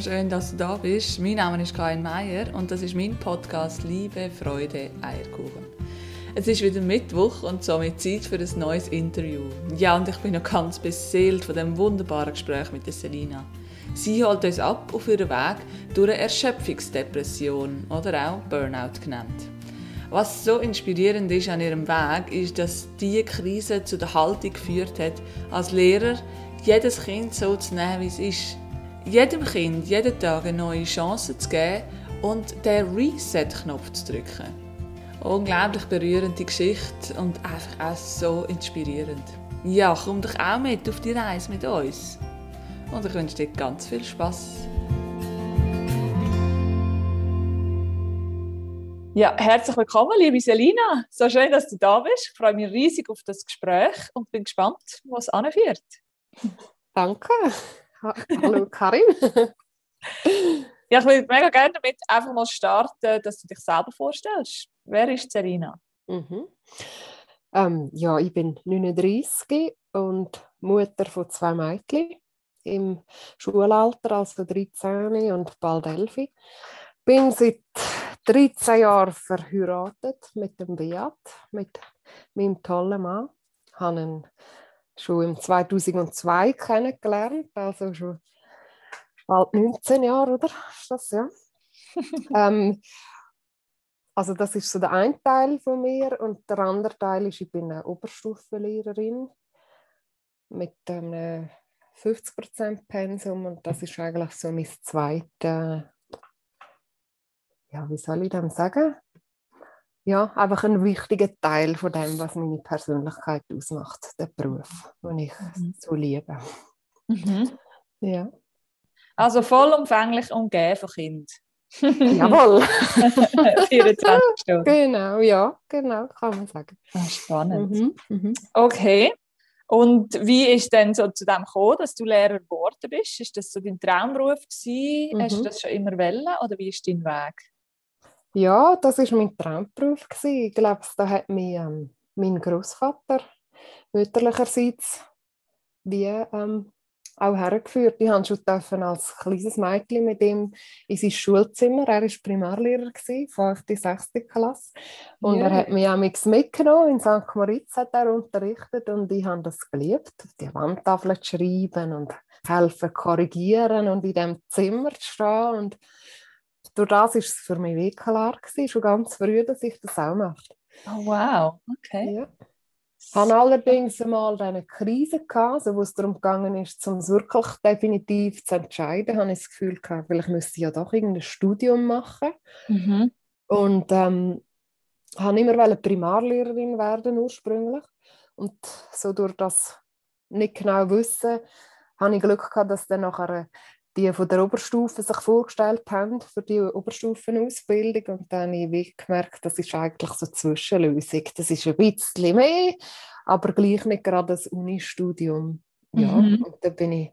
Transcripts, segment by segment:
so schön, dass du da bist. Mein Name ist Karin Meier und das ist mein Podcast Liebe, Freude, Eierkuchen. Es ist wieder Mittwoch und somit Zeit für ein neues Interview. Ja, und ich bin noch ganz beseelt von dem wunderbaren Gespräch mit Selina. Sie holt uns ab auf ihren Weg durch eine Erschöpfungsdepression oder auch Burnout genannt. Was so inspirierend ist an ihrem Weg, ist, dass diese Krise zu der Haltung geführt hat, als Lehrer jedes Kind so zu nehmen, wie es ist. Jedem Kind jeden Tag eine neue Chance zu geben und den Reset-Knopf zu drücken. Unglaublich berührende Geschichte und einfach auch so inspirierend. Ja, komm doch auch mit auf die Reise mit uns. Und ich wünsche dir ganz viel Spaß. Ja, herzlich willkommen, liebe Selina. So schön, dass du da bist. Ich freue mich riesig auf das Gespräch und bin gespannt, wo es anführt. Danke. Hallo Karin. ja, ich würde mega gerne damit einfach mal starten, dass du dich selber vorstellst. Wer ist Selina? Mhm. Ähm, ja, ich bin 39 und Mutter von zwei Mädchen im Schulalter, also 13 und bald 11. Bin seit 13 Jahren verheiratet mit dem Beat, mit meinem tollen Mann. Ich habe ihn schon im 2002 kennengelernt, also schon bald 19 Jahre, oder? Ist das, ja? ähm, also das ist so der eine Teil von mir und der andere Teil ist, ich bin eine Oberstufenlehrerin mit einem 50% Pensum und das ist eigentlich so mein zweites ja, wie soll ich dem sagen? Ja, einfach ein wichtiger Teil von dem, was meine Persönlichkeit ausmacht, der Beruf, den ich mhm. so liebe. Mhm. Ja. Also vollumfänglich umgeben von Kind. Jawohl. 24 Stunden. Genau, ja, genau, kann man sagen. Ah, spannend. Mhm. Mhm. Okay. Und wie ist denn so zu dem gekommen, dass du Lehrer geworden bist? Ist das so dein Traumberuf gewesen? Hast du mhm. das schon immer wollen oder wie ist dein Weg? Ja, das war mein Traumberuf. Ich glaube, da hat mich ähm, mein Großvater mütterlicherseits wie ähm, auch hergeführt. Ich durfte als kleines Mädchen mit ihm in sein Schulzimmer. Er war Primarlehrer, 5. 6. Klasse. Und yeah. er hat mich auch mitgenommen. In St. Moritz hat er unterrichtet und ich habe das geliebt, die Wandtafel zu schreiben und helfen korrigieren und in diesem Zimmer zu stehen. Und durch das war es für mich wie klar, gewesen, schon ganz früh, dass ich das auch möchte. Oh, wow, okay. Ja. Ich hatte allerdings einmal eine Krise, also wo es darum gegangen ist, um es wirklich definitiv zu entscheiden, habe ich das Gefühl gehabt, vielleicht müsste ich ja doch irgendein Studium machen. Mhm. Und ähm, habe immer Primarlehrerin werden ursprünglich. Und so durch das nicht genau wissen, habe ich Glück gehabt, dass dann nachher die von der Oberstufe sich vorgestellt haben für die Oberstufenausbildung und dann habe ich gemerkt, das ist eigentlich so eine Zwischenlösung. Das ist ein bisschen mehr, aber gleich nicht gerade das Unistudium. Ja, mhm. und dann bin ich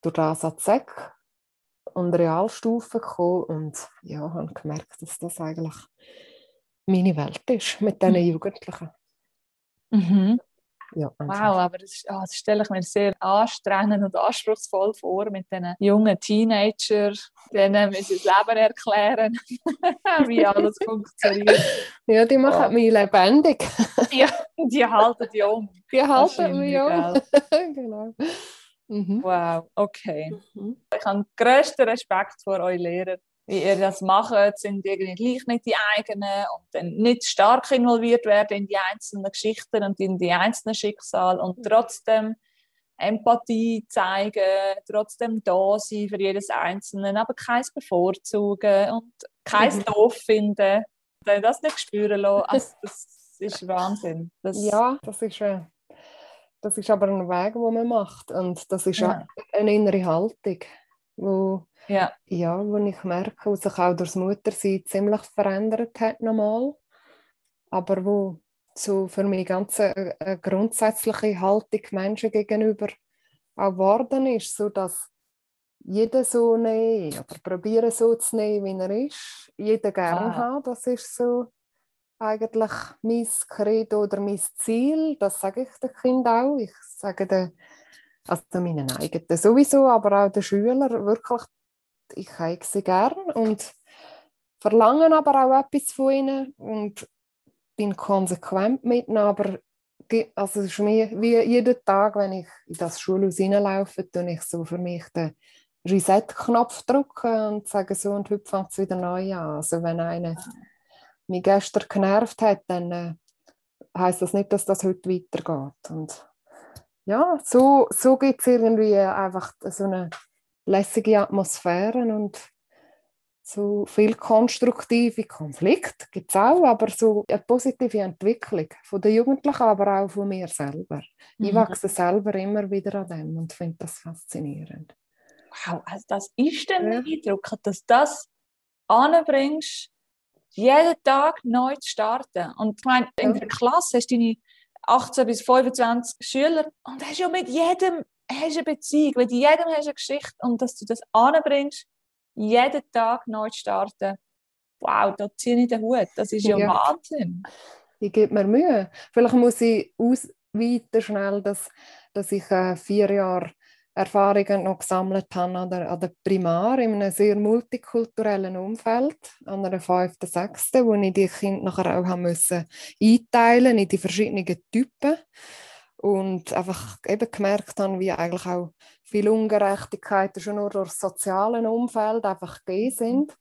durch das an ZEC und Realstufe gekommen und ja, habe gemerkt, dass das eigentlich meine Welt ist mit diesen mhm. Jugendlichen. Mhm. Ja, wow, aber das, oh, das, stelle ich mir sehr anstrengend und anspruchsvoll vor mit diesen jungen Teenagern, denen müssen das Leben erklären, wie alles funktioniert. Ja, die machen oh. mich lebendig. ja, die halten die um. Die halten mich um. genau. Mhm. Wow, okay. Mhm. Ich habe den grössten Respekt vor euch Lehrer wie ihr das macht, sind irgendwie gleich nicht die eigenen und dann nicht stark involviert werden in die einzelnen Geschichten und in die einzelnen Schicksale und trotzdem Empathie zeigen, trotzdem da sein für jedes Einzelne, aber keins bevorzugen und keins mhm. doof finden. Wenn das nicht spüren lassen, also das ist Wahnsinn. Das ja, das ist, äh, das ist aber ein Weg, den man macht und das ist ja. eine innere Haltung, wo ja. ja, wo ich merke, wo sich auch durch das Muttersein ziemlich verändert hat nochmal, aber wo so für mich ganz eine, eine grundsätzliche Haltung Menschen gegenüber auch geworden ist, so dass jeder so nehmen oder probieren so zu nehmen, wie er ist, jeder gerne ah. haben, das ist so eigentlich mein Credo oder mein Ziel, das sage ich den Kindern auch, ich sage den, also meinen eigenen sowieso, aber auch den Schülern wirklich ich habe sie gern und verlange aber auch etwas von ihnen und bin konsequent mit ihnen, aber also es ist mir wie jeden Tag, wenn ich in das Schulhaus hineinlaufe, tue ich so für mich den Reset-Knopf drücken und sage so, und heute fängt es wieder neu an. Also wenn einer mich gestern genervt hat, dann äh, heißt das nicht, dass das heute weitergeht. Und ja, so, so gibt es irgendwie einfach so eine lässige Atmosphäre und so viel konstruktive Konflikte gibt es auch, aber so eine positive Entwicklung von den Jugendlichen, aber auch von mir selber. Mhm. Ich wachse selber immer wieder an dem und finde das faszinierend. Wow, also das ist dann ja. Eindruck, dass das anbringst, jeden Tag neu zu starten. Und ich meine, in der Klasse hast du deine 18 bis 25 Schüler und hast ja mit jedem hast eine Beziehung, mit jedem hast du eine Geschichte und dass du das anbringst, jeden Tag neu zu starten, wow, da ziehe ich den Hut. Das ist ja, ja. Wahnsinn. Ich gebe mir Mühe. Vielleicht muss ich ausweiten schnell, dass, dass ich äh, vier Jahre Erfahrungen noch gesammelt habe an der, an der Primar in einem sehr multikulturellen Umfeld, an einer fünften, sechsten, wo ich die Kinder nachher auch haben müssen einteilen in die verschiedenen Typen und einfach eben gemerkt habe, wie eigentlich auch viele Ungerechtigkeiten schon nur durch das soziale Umfeld einfach gegeben sind.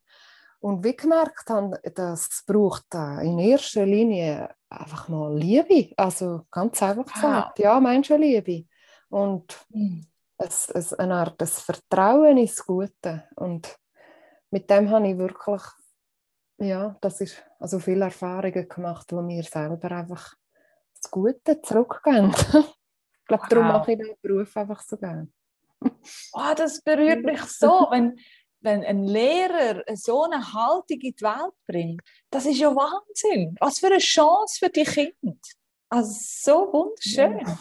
Und wie gemerkt habe, das braucht in erster Linie einfach mal Liebe. Also ganz einfach gesagt, wow. ja, Menschenliebe. Und mhm. Es, es, eine Art des Vertrauen ins Gute. Und mit dem habe ich wirklich, ja, das ist also viele Erfahrungen gemacht, die mir selber einfach das Gute zurückgeben. ich glaube, wow. darum mache ich den Beruf einfach so gerne. Oh, das berührt mich so, wenn, wenn ein Lehrer so eine Haltung in die Welt bringt. Das ist ja Wahnsinn. Was für eine Chance für die Kinder. Also so wunderschön. Ja.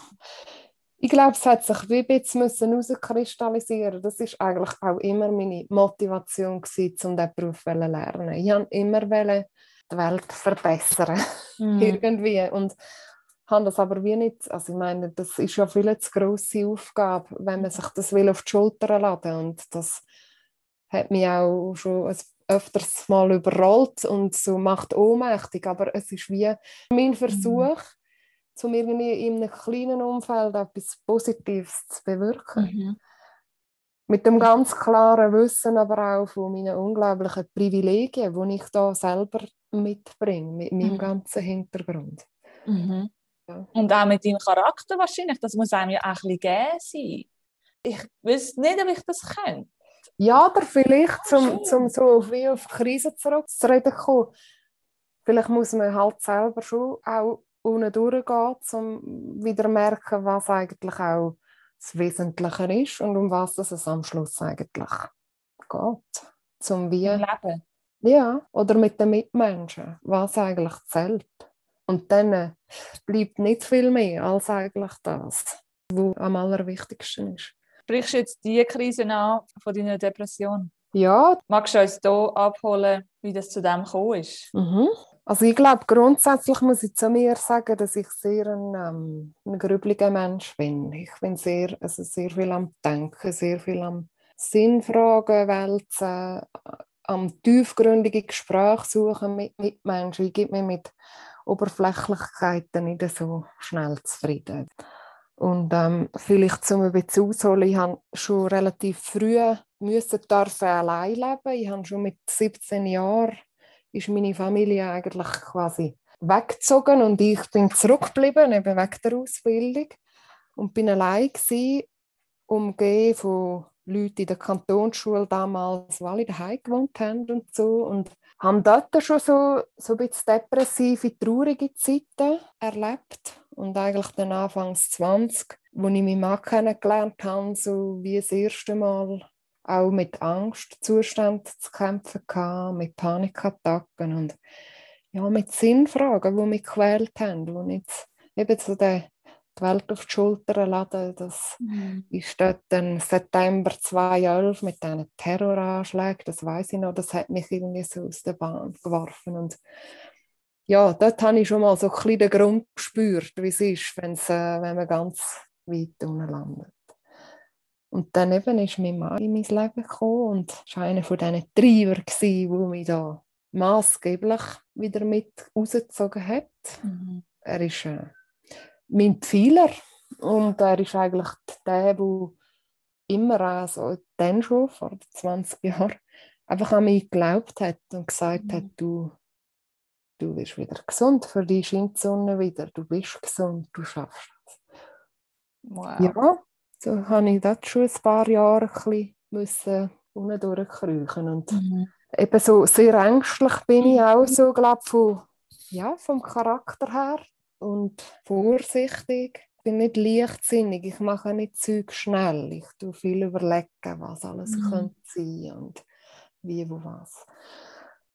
Ich glaube, es hat sich wie ein bisschen herauskristallisieren Das ist eigentlich auch immer meine Motivation, gewesen, um diesen Beruf zu lernen. Ich wollte immer die Welt verbessern. Mm. Irgendwie. Und habe das aber wie nicht, also ich meine, das ist ja viel zu grosse Aufgabe, wenn man sich das will auf die Schulter laden und das hat mich auch schon öfters mal überrollt und so macht ohnmächtig, aber es ist wie mein mhm. Versuch. Um irgendwie in einem kleinen Umfeld etwas Positives zu bewirken. Mhm. Mit dem ganz klaren Wissen aber auch von meinen unglaublichen Privilegien, die ich da selber mitbringe, mit meinem mhm. ganzen Hintergrund. Mhm. Und auch mit deinem Charakter wahrscheinlich. Das muss einem ja auch ein bisschen geben sein. Ich weiß nicht, ob ich das könnte. Ja, aber vielleicht, zum, zum so wie auf die Krise zurückzureden kommen, vielleicht muss man halt selber schon auch unten durchgehen, um wieder zu merken, was eigentlich auch das Wesentliche ist und um was es am Schluss eigentlich geht. Zum wie, Leben. Ja, oder mit den Mitmenschen, was eigentlich zählt. Und dann bleibt nicht viel mehr als eigentlich das, was am allerwichtigsten ist. Sprichst du jetzt die Krise an von deiner Depression? Ja. Magst du uns hier abholen, wie das zu dem gekommen ist? Mhm. Also ich glaube, grundsätzlich muss ich zu mir sagen, dass ich sehr ein, ähm, ein grübliger Mensch bin. Ich bin sehr, also sehr viel am Denken, sehr viel am Sinnfragen wälzen, am tiefgründige Gespräche suchen mit Mitmenschen. Ich gebe mir mit Oberflächlichkeiten nicht so schnell zufrieden. Und ähm, vielleicht zum ein ich habe schon relativ früh müssen dürfen allein leben. Ich habe schon mit 17 Jahren ist meine Familie eigentlich quasi weggezogen und ich bin zurückgeblieben, eben wegen der Ausbildung. Und bin allein gewesen, umgeben von Leuten in der Kantonsschule damals, die alle daheim gewohnt haben und so. Und haben dort schon so, so ein bisschen depressive, traurige Zeiten erlebt. Und eigentlich dann Anfangs 20, wo ich meinen Mann kennengelernt habe, so wie das erste Mal auch mit Angstzuständen zu kämpfen hatte, mit Panikattacken und ja, mit Sinnfragen, die mich gequält haben, wo ich eben so die Welt auf die Schulter laden. Das mhm. ist dort im September 2011 mit diesen Terroranschlägen, das weiß ich noch, das hat mich irgendwie so aus der Bahn geworfen. Und ja, dort habe ich schon mal so ein bisschen den Grund gespürt, wie es ist, wenn's, äh, wenn man ganz weit unten landet. Und dann eben ist mein Mann in mein Leben gekommen und war einer von diesen Treiber, die mich da maßgeblich wieder mit rausgezogen hat. Mhm. Er ist äh, mein Pfeiler und er ist eigentlich der, der immer also dann schon, vor 20 Jahren, einfach an mich geglaubt hat und gesagt mhm. hat, du, du wirst wieder gesund, für dich scheint die Sonne wieder, du bist gesund, du schaffst es. Wow. Ja, so habe ich das schon ein paar Jahre ein bisschen unten durchkriechen und mhm. eben so sehr ängstlich bin ich auch so, glaube von, ja, vom Charakter her und vorsichtig. Ich bin nicht leichtsinnig, ich mache nicht Zeug schnell. Ich tue viel überlegen, was alles mhm. könnte sein und wie, wo, was.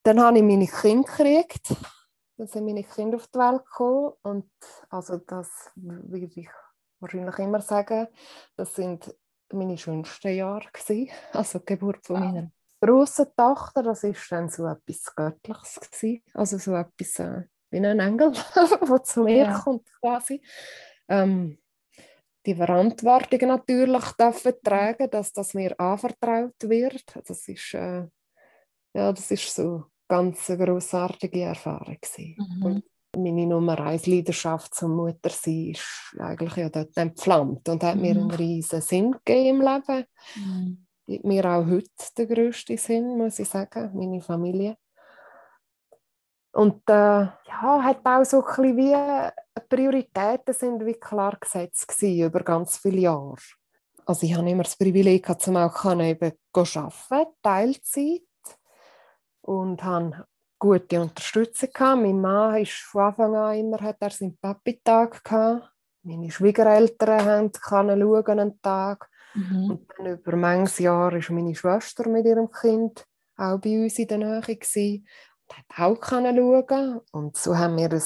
Dann habe ich meine Kinder gekriegt. Dann sind meine Kinder auf die Welt gekommen. Und also das würde ich wahrscheinlich immer sagen, das sind meine schönsten Jahre gewesen. Also die Geburt von meiner grossen Tochter, das ist dann so etwas Göttliches gewesen. Also so etwas äh, wie ein Engel, der zu mir ja. kommt quasi. Ähm, die Verantwortung natürlich dürfen tragen, dass das mir anvertraut wird. Das ist, äh, ja, das ist so ganz eine grossartige Erfahrung Mhm. Und meine Nummer eins Leidenschaft zum Muttersein ist eigentlich ja dort entflammt und hat mhm. mir einen riesen Sinn gegeben im Leben. Mhm. Gibt mir auch heute den grössten Sinn, muss ich sagen, meine Familie. Und äh, ja, hat auch so ein bisschen wie äh, Prioritäten sind wie klar gesetzt gewesen, über ganz viele Jahre. Also ich habe immer das Privileg gehabt, zum auch eben arbeiten, Teilzeit und habe gute Unterstützung gehabt. Mein Mann ist von Anfang an immer hat er seinen Papi-Tag gehabt. Meine Schwiegereltern haben können schauen einen Tag. Mhm. Und dann über manches Jahr ist meine Schwester mit ihrem Kind auch bei uns in der Nähe gewesen hat auch schauen Und so haben wir ein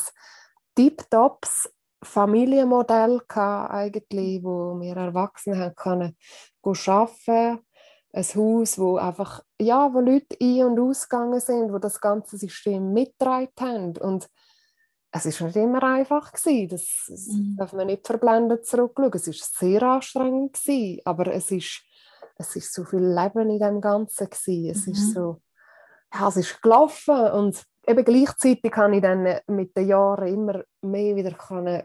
tiptops Familienmodell gehabt, eigentlich, wo wir Erwachsene haben können arbeiten ein Haus, wo einfach, ja, wo Leute ein- und ausgegangen sind, wo das ganze System mitgetragen haben. Und es ist nicht immer einfach gewesen. Das, das mhm. darf man nicht verblendet zurückschauen. Es ist sehr anstrengend gewesen, aber es ist, es ist so viel Leben in dem Ganzen gewesen. Es mhm. ist so, ja, es ist gelaufen und eben gleichzeitig kann ich dann mit den Jahren immer mehr wieder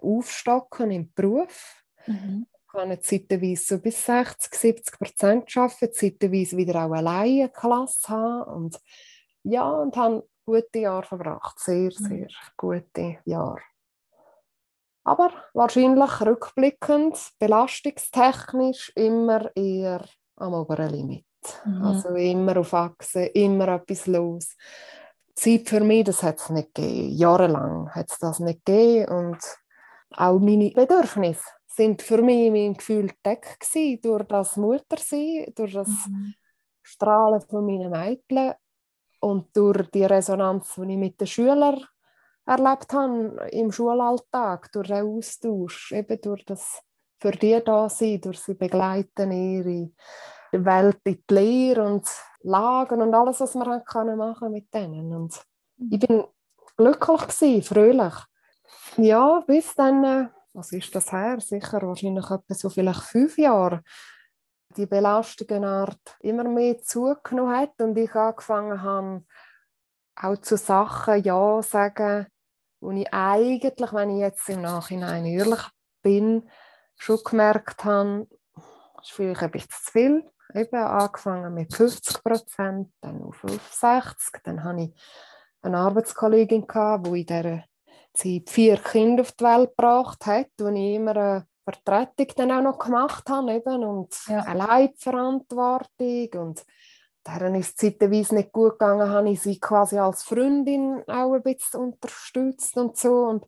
aufstocken im Beruf. Mhm. Kann zeitweise so bis 60, 70 Prozent arbeiten, zeitweise wieder auch alleine eine Klasse haben und ja, und habe gute Jahre verbracht, sehr, mhm. sehr gute Jahre. Aber wahrscheinlich rückblickend, belastungstechnisch immer eher am oberen Limit. Mhm. Also immer auf Achse, immer etwas los. Zeit für mich, das hat es nicht gegeben. Jahrelang hat es das nicht gegeben. Und auch meine Bedürfnisse sind für mich mein Gefühl deckt durch das Muttersein, durch das mhm. Strahlen von meinen Mädchen und durch die Resonanz, die ich mit den Schülern erlebt habe im Schulalltag, durch den Austausch, eben durch das für die da sein, durch sie begleiten, ihre Welt in die Lehre und Lagen und alles, was man können machen mit denen. Und ich bin glücklich gewesen, fröhlich. Ja, bis dann, äh, was ist das her? Sicher wahrscheinlich etwa so vielleicht fünf Jahre. Die Belastungsart immer mehr zugenommen hat und ich angefangen habe, auch zu Sachen Ja sagen, wo ich eigentlich, wenn ich jetzt im Nachhinein ehrlich bin, schon gemerkt habe, das ist vielleicht ein bisschen zu viel eben angefangen mit 50 Prozent, dann auf 65. Dann hatte ich eine Arbeitskollegin, die in dieser Zeit vier Kinder auf die Welt gebracht hat, wo ich immer eine Vertretung dann auch noch gemacht habe eben, und ja. eine Leitverantwortung. Und deren ist es zeitweise nicht gut gegangen, habe ich sie quasi als Freundin auch ein bisschen unterstützt und so. Und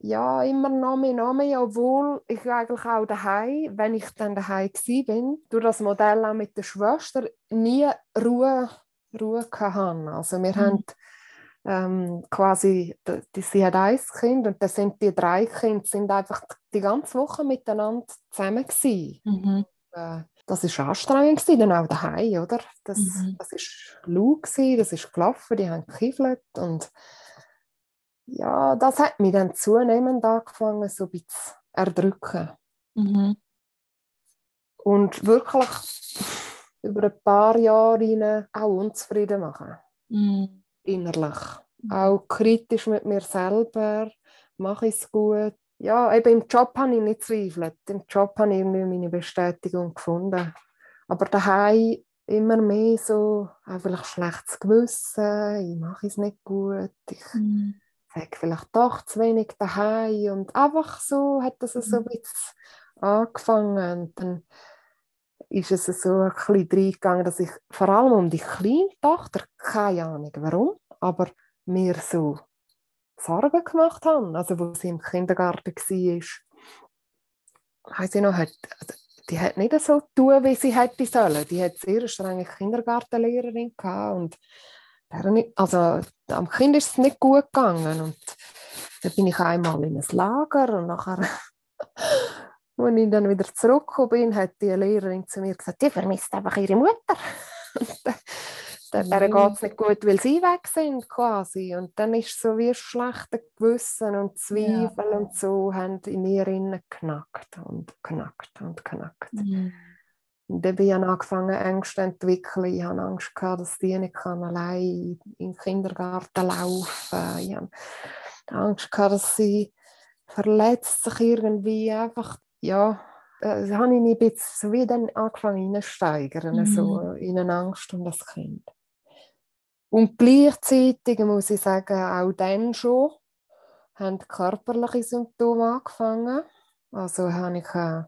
ja, immer noch mehr, noch mehr, obwohl ich eigentlich auch daheim, wenn ich dann daheim bin, durch das Modell auch mit der Schwester nie Ruhe, Ruhe hatte. Also wir mhm. haben ähm, quasi, die, sie hat ein Kind und dann sind die drei Kinder sind einfach die ganze Woche miteinander zusammen gewesen. Mhm. Äh, das ist anstrengend gewesen, dann auch daheim, oder? Das, mhm. das ist laut gewesen, das ist gelaufen, die haben gekifelt und ja, das hat mich dann zunehmend angefangen, so ein bisschen zu erdrücken. Mhm. und wirklich über ein paar Jahre auch unzufrieden machen. Mm. Innerlich. Mhm. Auch kritisch mit mir selber. Mache ich es gut? Ja, eben im Job habe ich nicht zweifelt. Im Job habe ich irgendwie meine Bestätigung gefunden. Aber daheim immer mehr so, auch vielleicht schlechtes Gewissen, ich mache es nicht gut, ich mm. sage vielleicht doch zu wenig daheim und einfach so hat das so ein mhm. bisschen angefangen. Und dann ist es so ein bisschen reingegangen, dass ich vor allem um die kleine Tochter, keine Ahnung warum, aber mir so Sorgen gemacht habe. Also, wo sie im Kindergarten war, weiss ich noch, hat, also, die hat nicht so tun, wie sie hätte sollen. Die hat sehr strenge Kindergartenlehrerin gehabt und also am Kind ist es nicht gut gegangen und dann bin ich einmal in ein Lager und nachher als ich dann wieder zurückgekommen bin, hat die Lehrerin zu mir gesagt, die vermisst einfach ihre Mutter. dann mhm. geht es nicht gut, weil sie weg sind quasi. Und dann ist so wie schlechte Gewissen und Zweifel ja. und so haben in mir knackt und knackt und knackt. Mhm. Und dann habe ich angefangen, Ängste zu entwickeln. Ich hatte Angst, gehabt, dass die nicht allein in den Kindergarten laufen kann. Ich hatte Angst, gehabt, dass sie verletzt sich irgendwie einfach ja, äh, habe ich mich ein bisschen so wie dann angefangen reinsteigern, mhm. so in eine Angst um das Kind. Und gleichzeitig muss ich sagen, auch dann schon haben körperliche Symptome angefangen. Also habe ich äh,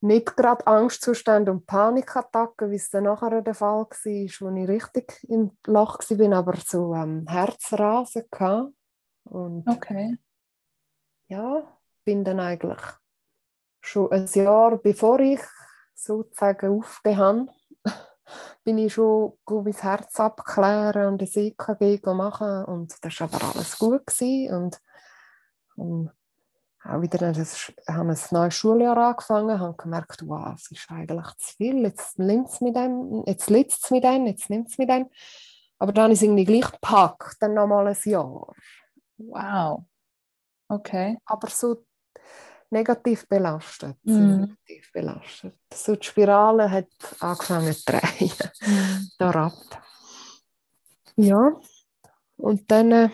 nicht gerade Angstzustände und Panikattacken, wie es dann nachher der Fall war, wo ich richtig im Loch war, aber so ähm, Herzrasen hatte. Und okay. Ja, bin dann eigentlich schon ein Jahr bevor ich sozusagen aufgehend bin ich schon mein Herz abklären und ein EKG machen und das war aber alles gut gewesen. und, und auch wieder ein, haben ein neues Schuljahr angefangen, haben gemerkt, wow, es ist eigentlich zu viel, jetzt nimmt es mit dem, jetzt liegt es mit dem, jetzt nimmt es mit dem. Aber dann ist es irgendwie gleich gepackt, dann nochmal ein Jahr. Wow. Okay. Aber so negativ belastet. Mm. Negativ belastet. So die Spirale hat angefangen zu drehen. Mm. Darab. Ja. Und dann äh,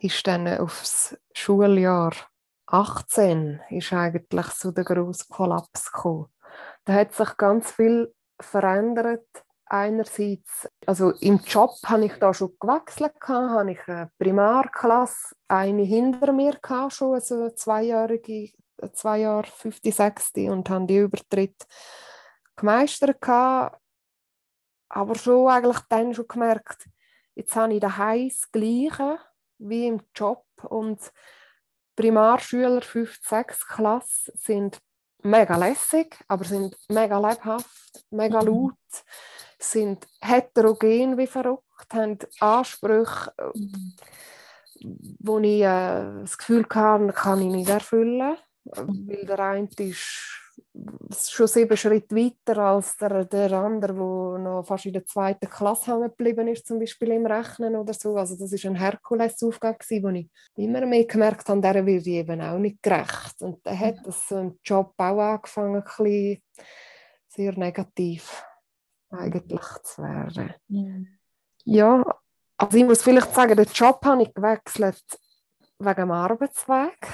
ist dann aufs Schuljahr 18 ist eigentlich so der große Kollaps gekommen. Da hat sich ganz viel verändert einerseits, also im Job habe ich da schon gewechselt, habe ich eine Primarklasse, eine hinter mir gehabt, schon, also zweijährige, zwei Jahre, fünfte, sechste und habe die Übertritt gemeistert gehabt, aber schon eigentlich dann schon gemerkt, jetzt habe ich daheim das Gleiche wie im Job und Primarschüler 5. 6. Klasse sind mega lässig, aber sind mega lebhaft, mega laut sind heterogen wie verrückt, haben Ansprüche, wo ich äh, das Gefühl habe, kann ich nicht erfüllen. Weil der eine ist schon sieben Schritte weiter als der, der andere, der noch fast in der zweiten Klasse hängen geblieben ist, zum Beispiel im Rechnen oder so. Also das war eine Herkulesaufgabe, wo ich immer mehr gemerkt habe, der wird eben auch nicht gerecht. Und dann hat das so im Job auch angefangen, ein bisschen sehr negativ eigentlich zu werden. Mhm. Ja, also ich muss vielleicht sagen, den Job habe ich gewechselt wegen dem Arbeitsweg,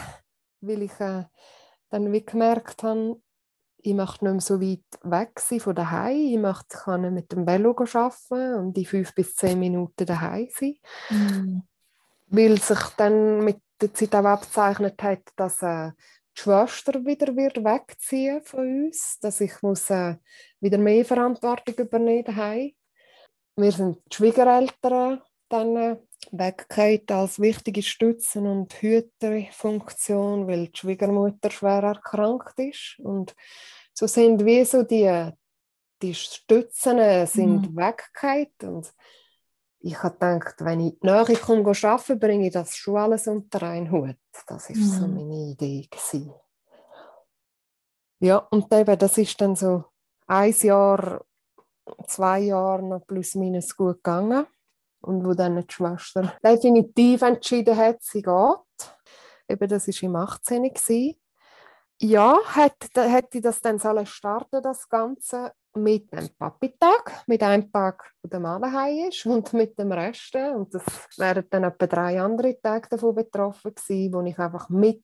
weil ich äh, dann wie gemerkt habe, ich möchte nicht mehr so weit weg sein von daheim. Ich möchte kann mit dem Velo arbeiten und in fünf bis zehn Minuten daheim sein. Mhm. Weil sich dann mit der Zeit auch abgezeichnet hat, dass äh, die Schwester wieder wird wegziehen von uns, dass ich muss, äh, wieder mehr Verantwortung übernehmen daheim. Wir sind die Schwiegereltern dann äh, weggeht als wichtige Stützen- und Hüterfunktion, weil die Schwiegermutter schwer erkrankt ist. Und so sind wie so die, die Stützen äh, sind mhm. weggeht und ich habe gedacht, wenn ich näher komme arbeiten, bringe ich das schon alles unter einen Hut. Das war mhm. so meine Idee. Gewesen. Ja, und eben, das ist dann so ein Jahr, zwei Jahre noch plus minus gut gegangen. Und wo dann die Schwester definitiv entschieden hat, sie geht. Eben, das war im 18. Gewesen. ja, hätte, hätte ich das dann sollen starten, das Ganze, mit dem Papi-Tag, mit einem Tag, wo der Mann daheim ist und mit dem Rest. Und das wären dann etwa drei andere Tage davon betroffen gewesen, wo ich einfach mit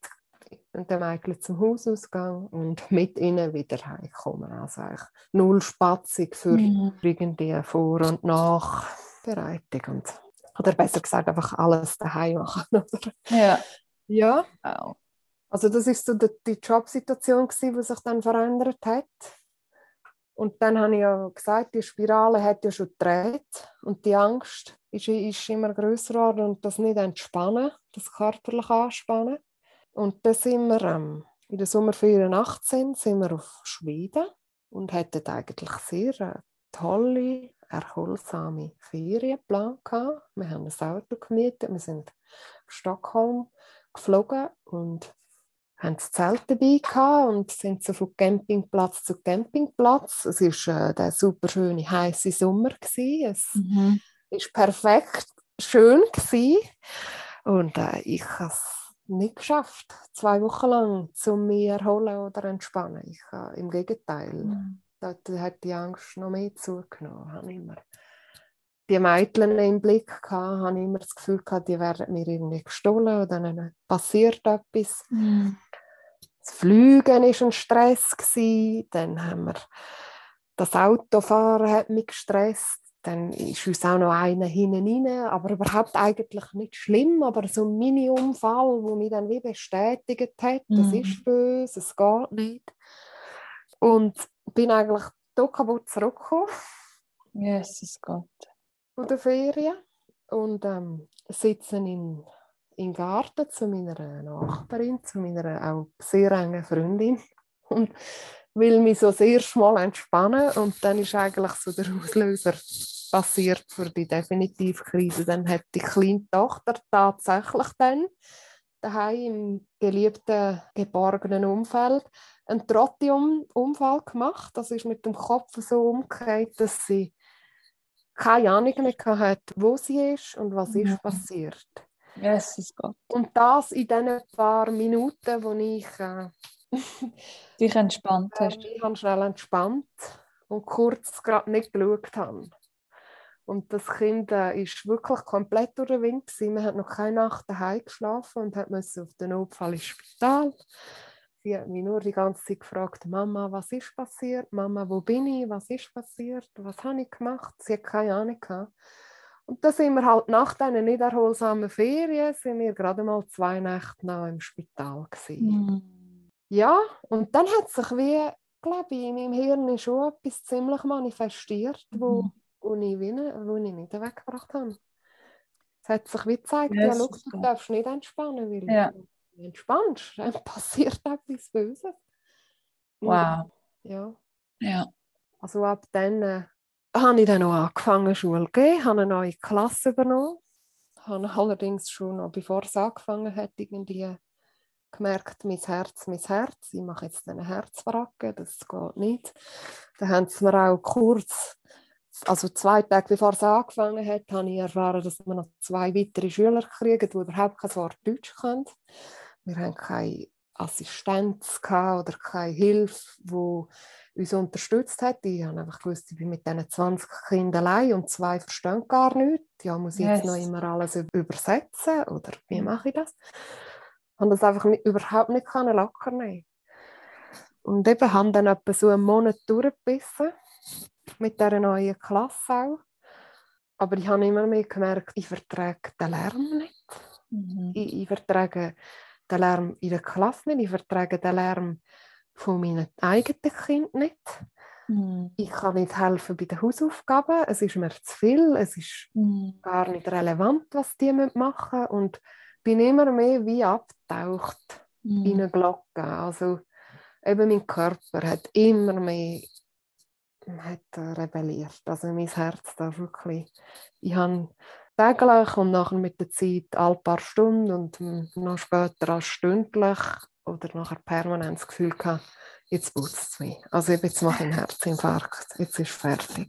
dem Eichel zum Hausausgang und mit ihnen wieder heimkomme. Also eigentlich null Spatzung für mhm. irgendwie Vor- und Nachbereitung. Und, oder besser gesagt, einfach alles daheim machen. ja. Ja. Wow. Also das ist so die, die Jobsituation, gewesen, die sich dann verändert hat. Und dann habe ich ja gesagt, die Spirale hat ja schon gedreht und die Angst ist, ist immer größer geworden und das nicht entspannen, das körperlich anspannen. Und dann sind wir ähm, in der Sommerferien 18 sind wir auf Schweden und hatten eigentlich sehr äh, tolle, erholsame Ferien geplant. Wir haben ein Auto gemietet, wir sind nach Stockholm geflogen und haben das Zelt dabei gehabt und sind so von Campingplatz zu Campingplatz. Es war äh, der super schöne heiße Sommer gewesen. Es mhm. ist perfekt schön gewesen. und äh, ich habe es nicht geschafft, zwei Wochen lang zu mir erholen oder entspannen. Ich, äh, Im Gegenteil, mhm. da hat die Angst noch mehr zugenommen. Habe immer die Mädchen im Blick gehabt, habe ich immer das Gefühl gehabt, die werden mir irgendwie gestohlen oder dann passiert etwas. Mhm. Das Fliegen war ein Stress. Gewesen. Dann haben wir das Autofahren hat mich gestresst. Dann ist uns auch noch einer hinten rein, aber überhaupt eigentlich nicht schlimm, aber so ein Mini-Unfall, der mich dann wie bestätigt hat, mhm. das ist böse, es geht nicht. Und bin eigentlich hier kaputt zurückgekommen. Jesus Gott. Von der Ferien. Und ähm, sitzen in im Garten zu meiner Nachbarin, zu meiner auch sehr engen Freundin und will mich so sehr schmal entspannen und dann ist eigentlich so der Auslöser passiert für die Definitivkrise. Dann hat die kleine Tochter tatsächlich dann daheim im geliebten, geborgenen Umfeld einen Trottium-Unfall gemacht. Das ist mit dem Kopf so umgekehrt, dass sie keine Ahnung mehr hatte, wo sie ist und was ist passiert. Jesus Gott. Und das in den paar Minuten, wo ich äh, dich entspannt hast. Ich habe schnell entspannt und kurz gerade nicht geschaut habe. Und das Kind äh, ist wirklich komplett durch den Wind. Gewesen. Man hat noch keine Nacht daheim geschlafen und hat auf den Notfall ins Spital. Sie hat mich nur die ganze Zeit gefragt, Mama, was ist passiert? Mama, wo bin ich? Was ist passiert? Was habe ich gemacht? Sie hat keine Ahnung gehabt. Und da sind wir halt nach diesen nicht erholsamen Ferien, sind wir gerade mal zwei Nächte noch im Spital Mhm. Ja, und dann hat sich wie, glaube ich, in meinem Hirn schon etwas ziemlich manifestiert, wo, mhm. wo, ich, wie, wo ich nicht weggebracht habe. Es hat sich wie gezeigt, ja, ja schau, du darfst nicht entspannen, weil ja. du entspannst, dann passiert etwas Böses. Wow. Ja. ja. Also ab dann äh, habe ich dann auch angefangen, Schule zu gehen, habe eine neue Klasse übernommen. Habe allerdings schon noch, bevor es angefangen hat, irgendwie gemerkt, mein Herz, mein Herz, ich mache jetzt eine Herzfrage, das geht nicht. Dann haben sie mir auch kurz, also zwei Tage bevor es angefangen hat, habe ich erfahren, dass wir noch zwei weitere Schüler kriegen, die überhaupt kein Wort Deutsch können. Wir haben keine Assistenz oder keine Hilfe, die uns unterstützt hat. Ich habe einfach gewusst, ich bin mit diesen 20 Kindern allein und zwei verstehen gar nichts. Ja, muss ich yes. jetzt noch immer alles übersetzen oder wie mhm. mache ich das? Ich konnte das einfach nicht, überhaupt nicht locker nehmen. Und eben haben dann etwa so einen Monat durchgebissen mit dieser neuen Klasse auch. Aber ich habe immer mehr gemerkt, ich vertrage den Lärm nicht. Mhm. Ich, ich vertrage den Lärm in der Klasse nicht, ich vertrage den Lärm von meinen eigenen Kindern nicht. Mm. Ich kann nicht helfen bei den Hausaufgaben, es ist mir zu viel, es ist mm. gar nicht relevant, was die machen müssen und bin immer mehr wie abgetaucht mm. in eine Glocke. Also eben mein Körper hat immer mehr hat rebelliert. Also mein Herz da wirklich. Ich habe täglich und nachher mit der Zeit alle paar Stunden und noch später als stündlich oder nachher permanent das Gefühl gehabt, jetzt putzt es mich. Also jetzt mache ich einen Herzinfarkt, jetzt ist fertig.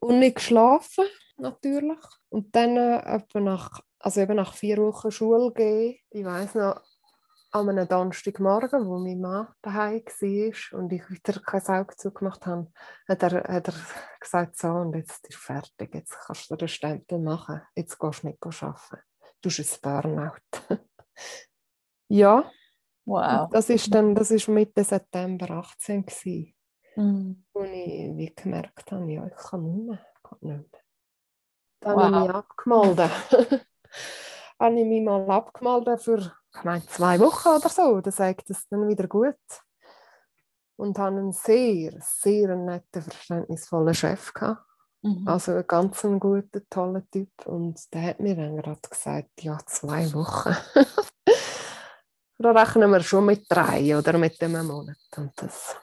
Und nicht geschlafen, natürlich. Und dann äh, etwa nach, also eben nach vier Wochen Schule gehen, ich weiß noch, an einem Donnerstagmorgen, wo mein Mann daheim war und ich wieder kein Auge zugemacht habe, hat er, hat er gesagt, so, und jetzt ist fertig, jetzt kannst du den Stempel machen, jetzt gehst du nicht arbeiten. Du hast ein Burnout. ja, wow. das ist dann, das ist Mitte September 18 gewesen, mhm. wo ich wie gemerkt habe, ja, ich kann nicht mehr, kann nicht mehr. Dann wow. habe ich mich abgemeldet. habe ich mich mal abgemeldet für ich meine, zwei Wochen oder so, dann sagt es dann wieder gut. Und habe einen sehr, sehr netten, verständnisvollen Chef gehabt. Mhm. Also einen ganz guten, tollen Typ. Und der hat mir dann gerade gesagt, ja, zwei Wochen. da rechnen wir schon mit drei oder mit einem Monat. Und das,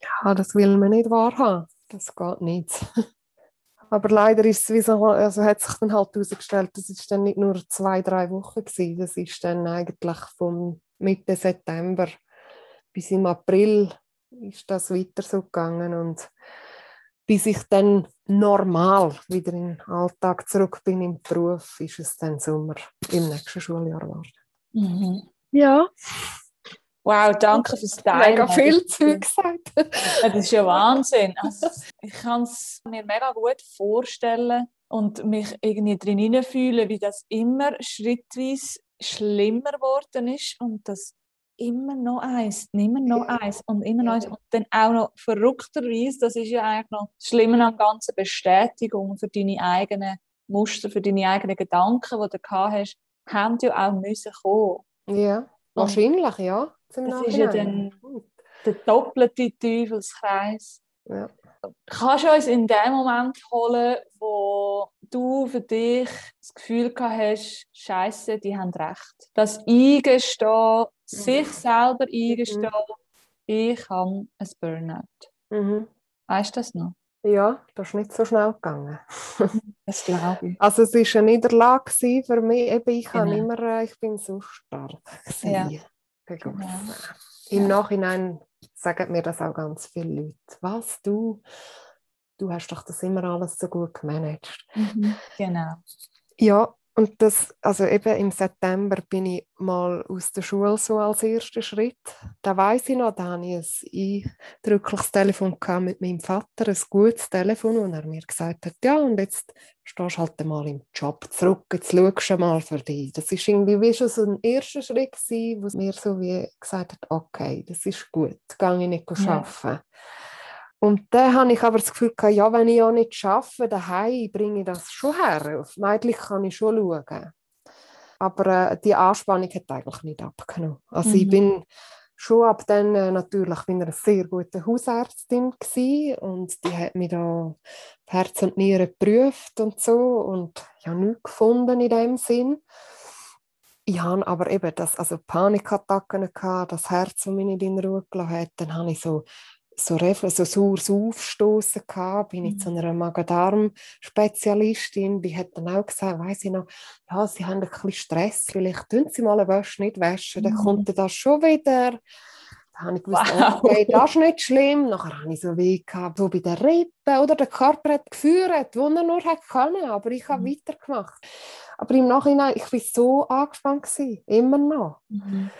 ja, das will man nicht wahrhaben. Das geht nicht. Aber leider ist es so, also hat sich dann halt herausgestellt, das ist dann nicht nur zwei, drei Wochen gewesen, das ist dann eigentlich vom Mitte September bis im April ist das weiter so gegangen und bis ich dann normal wieder in den Alltag zurück bin im Beruf, ist es dann Sommer im nächsten Schuljahr geworden. Mhm. Ja. Wow, danke fürs Teilen. Mega viel Zeug gesagt. das ist ja Wahnsinn. Also, ich kann es mir mega gut vorstellen und mich irgendwie drin fühlen, wie das immer schrittweise schlimmer geworden ist und das immer noch eins, immer noch eins und immer noch eins und dann auch noch verrückterweise, das ist ja eigentlich noch das Schlimme an der ganzen Bestätigung für deine eigenen Muster, für deine eigenen Gedanken, die du gehabt hast, haben ja auch müssen kommen. Ja, wahrscheinlich, ja. Das ist ja dann der doppelte Teufelskreis. Ja. Kannst du uns in dem Moment holen, wo du für dich das Gefühl hast, Scheiße, die haben recht. Das Eingestehen, sich mhm. selber eingestehen, mhm. ich habe ein Burnout. Mhm. Weißt du das noch? Ja, das ist nicht so schnell gegangen. das glaube ich. Also es war eine Niederlage für mich. Eben, ich, genau. immer, äh, ich bin so stark. Ja. Genau. Im Nachhinein sagen mir das auch ganz viele Leute. Was, du, du hast doch das immer alles so gut gemanagt. Mhm, genau. Ja, und das, also eben im September bin ich mal aus der Schule so als erster Schritt. Da weiß ich noch, da hatte ich ein eindrückliches Telefon mit meinem Vater, ein gutes Telefon, und er mir gesagt hat, ja, und jetzt stehst du halt mal im Job zurück, jetzt schaust du mal für dich. Das ist irgendwie wie schon so ein erster Schritt gewesen, wo mir so wie gesagt hat, okay, das ist gut, gehe ich nicht ja. Und dann habe ich aber das Gefühl, gehabt, ja, wenn ich ja nicht arbeite, daheim bringe ich das schon her. Auf Mädchen kann ich schon schauen. Aber äh, die Anspannung hat eigentlich nicht abgenommen. Also mhm. ich bin schon ab dann äh, natürlich bin eine sehr gute Hausärztin gewesen, und die hat mich da Herz und Nieren geprüft und so und ich habe nichts gefunden in dem Sinn. Ich habe aber eben das, also Panikattacken gehabt, das Herz, das mich nicht in Ruhe gelassen hat. Dann habe ich so so, so saures Aufstoßen gehabt, bin ich mhm. zu einer Magen-Darm-Spezialistin, die hat dann auch gesagt, weiss ich noch, ja, sie haben ein bisschen Stress, vielleicht tun sie mal eine Wäsche nicht waschen, dann mhm. kommt das schon wieder. Da habe ich gewusst, wow. okay, das ist nicht schlimm. Nachher habe ich so weh gehabt, so bei den Rippen, oder der Körper hat geführt, wo er nur hat können, aber ich habe mhm. weitergemacht. Aber im Nachhinein, ich war so angespannt, gewesen, immer noch. Mhm.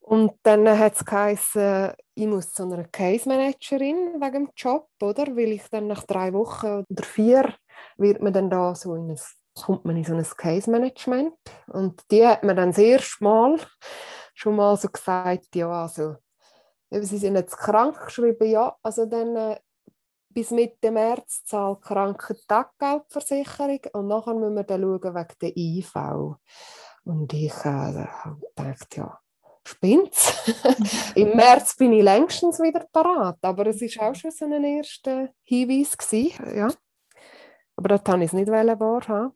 Und dann hat es geheißen, ich muss zu einer Case Managerin wegen dem Job, oder? Weil ich dann nach drei Wochen oder vier wird man dann da so in ein, kommt man in so ein Case Management. Und die hat mir dann das erste Mal schon mal so gesagt, ja, also, sie sind jetzt krank geschrieben, ja, also dann äh, bis Mitte März zahlt Krankentaggeldversicherung und nachher müssen wir dann schauen wegen der IV. Und ich äh, dachte, ja, spinnt's. Im März bin ich längstens wieder parat, aber es war auch schon so ein erster Hinweis gewesen, ja. Aber das wollte ich nicht wahrhaben.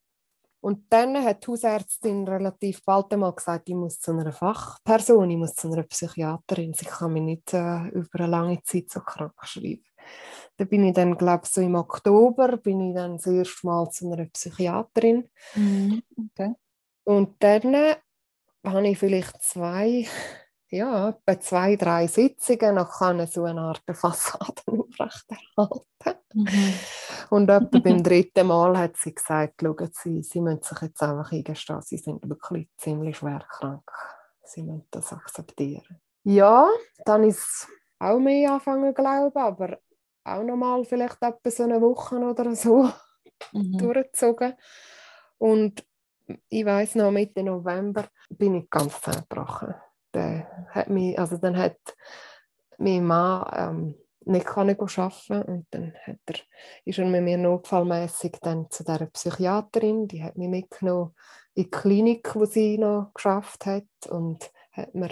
Und dann hat die Hausärztin relativ bald einmal gesagt, ich muss zu einer Fachperson, ich muss zu einer Psychiaterin, ich kann mich nicht äh, über eine lange Zeit so krank schreiben. Da bin ich dann, glaube ich, so im Oktober, bin ich dann das erste Mal zu einer Psychiaterin. Mhm. Okay. Und dann habe ich vielleicht zwei, ja, etwa zwei, drei Sitzungen, dann kann ich so eine Art Fassade aufrechterhalten. Mhm. Und etwa beim dritten Mal hat sie gesagt, schauen Sie, Sie müssen sich jetzt einfach eingestehen, Sie sind wirklich ziemlich schwer krank. Sie müssen das akzeptieren. Ja, dann ist auch mehr anfangen glauben, aber auch nochmal vielleicht etwa so eine Woche oder so mhm. durchgezogen. Und ich weiß noch, Mitte November bin ich ganz zusammengebrochen. Der hat mich, also dann hat mein Mann ähm, nicht arbeiten und dann hat er, ist er mit mir notfallmäßig dann zu der Psychiaterin, die hat mich mitgenommen in die Klinik, wo sie noch geschafft hat und hat mir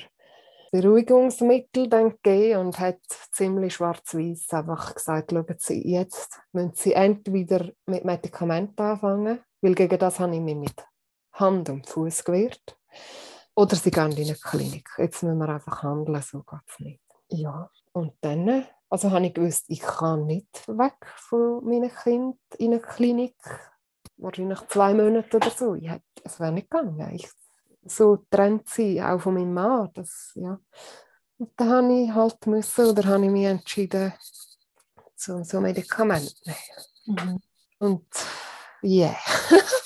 Beruhigungsmittel dann gegeben und hat ziemlich schwarz-weiß einfach gesagt, schauen Sie, jetzt müssen Sie entweder mit Medikamenten anfangen, weil gegen das habe ich mich mit Hand und Fuß gewehrt, oder Sie gehen in eine Klinik. Jetzt müssen wir einfach handeln, so geht es nicht. Ja, und dann also habe ich gewusst, ich kann nicht weg von meinem Kind in eine Klinik. Wahrscheinlich zwei Monate oder so. Es wäre nicht gegangen. Ich so trennt sie auch von meinem Mann. Das, ja. Und dann habe ich halt müssen, oder habe ich mich entschieden, zu so Medikamenten mhm. Und ja. Yeah.